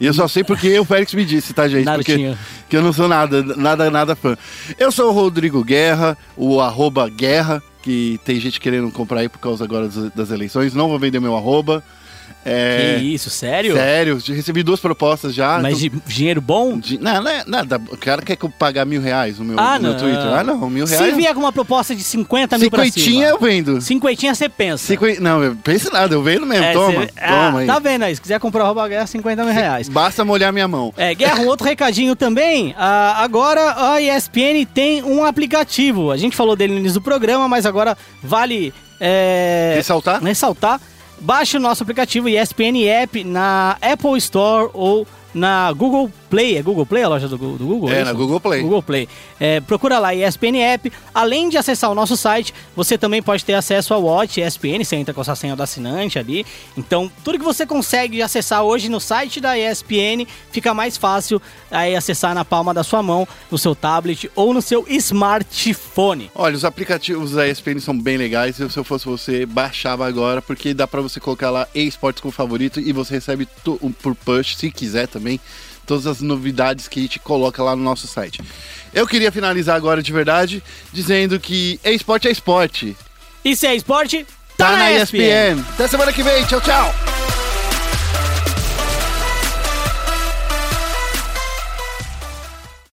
E eu só sei porque o Félix me disse, tá, gente? Porque Narutinho. que eu não sou nada, nada, nada fã. Eu sou o Rodrigo Guerra, o arroba Guerra, que tem gente querendo comprar aí por causa agora das, das eleições. Não vou vender meu arroba. É, Que isso, sério? Sério, recebi duas propostas já. Mas Tô- de dinheiro bom? de- não, não é nada. O cara quer que eu pagar mil reais no meu, Ah, no meu. Twitter. Ah, não, mil Se reais. vier com uma proposta de 50 mil pra Cinquentinha eu vendo. Cinquentinha você pensa. Cinquen- Não, eu penso nada, eu vendo mesmo. É, toma, cê- toma ah, aí. Tá vendo aí? Se quiser comprar rouba guerra, 50 mil reais. Basta molhar minha mão. É, Guerra, um outro recadinho também. Ah, agora a ESPN tem um aplicativo. A gente falou dele no início do programa, mas agora vale é, Ressaltar? ressaltar. Baixe o nosso aplicativo ESPN App na Apple Store ou na Google Play, é Google Play a loja do, do Google? É, isso? na Google Play. Google Play. É, procura lá ESPN App. Além de acessar o nosso site, você também pode ter acesso ao Watch ESPN, você entra com a sua senha do assinante ali. Então, tudo que você consegue acessar hoje no site da ESPN, fica mais fácil aí acessar na palma da sua mão, no seu tablet ou no seu smartphone. Olha, os aplicativos da ESPN são bem legais. Se eu fosse você, baixava agora, porque dá pra você colocar lá esportes como favorito e você recebe um por push, se quiser também, todas as novidades que a gente coloca lá no nosso site. Eu queria finalizar agora de verdade dizendo que esporte é esporte. E se é esporte, Tá, na ESPN. Até semana que vem. Tchau, tchau.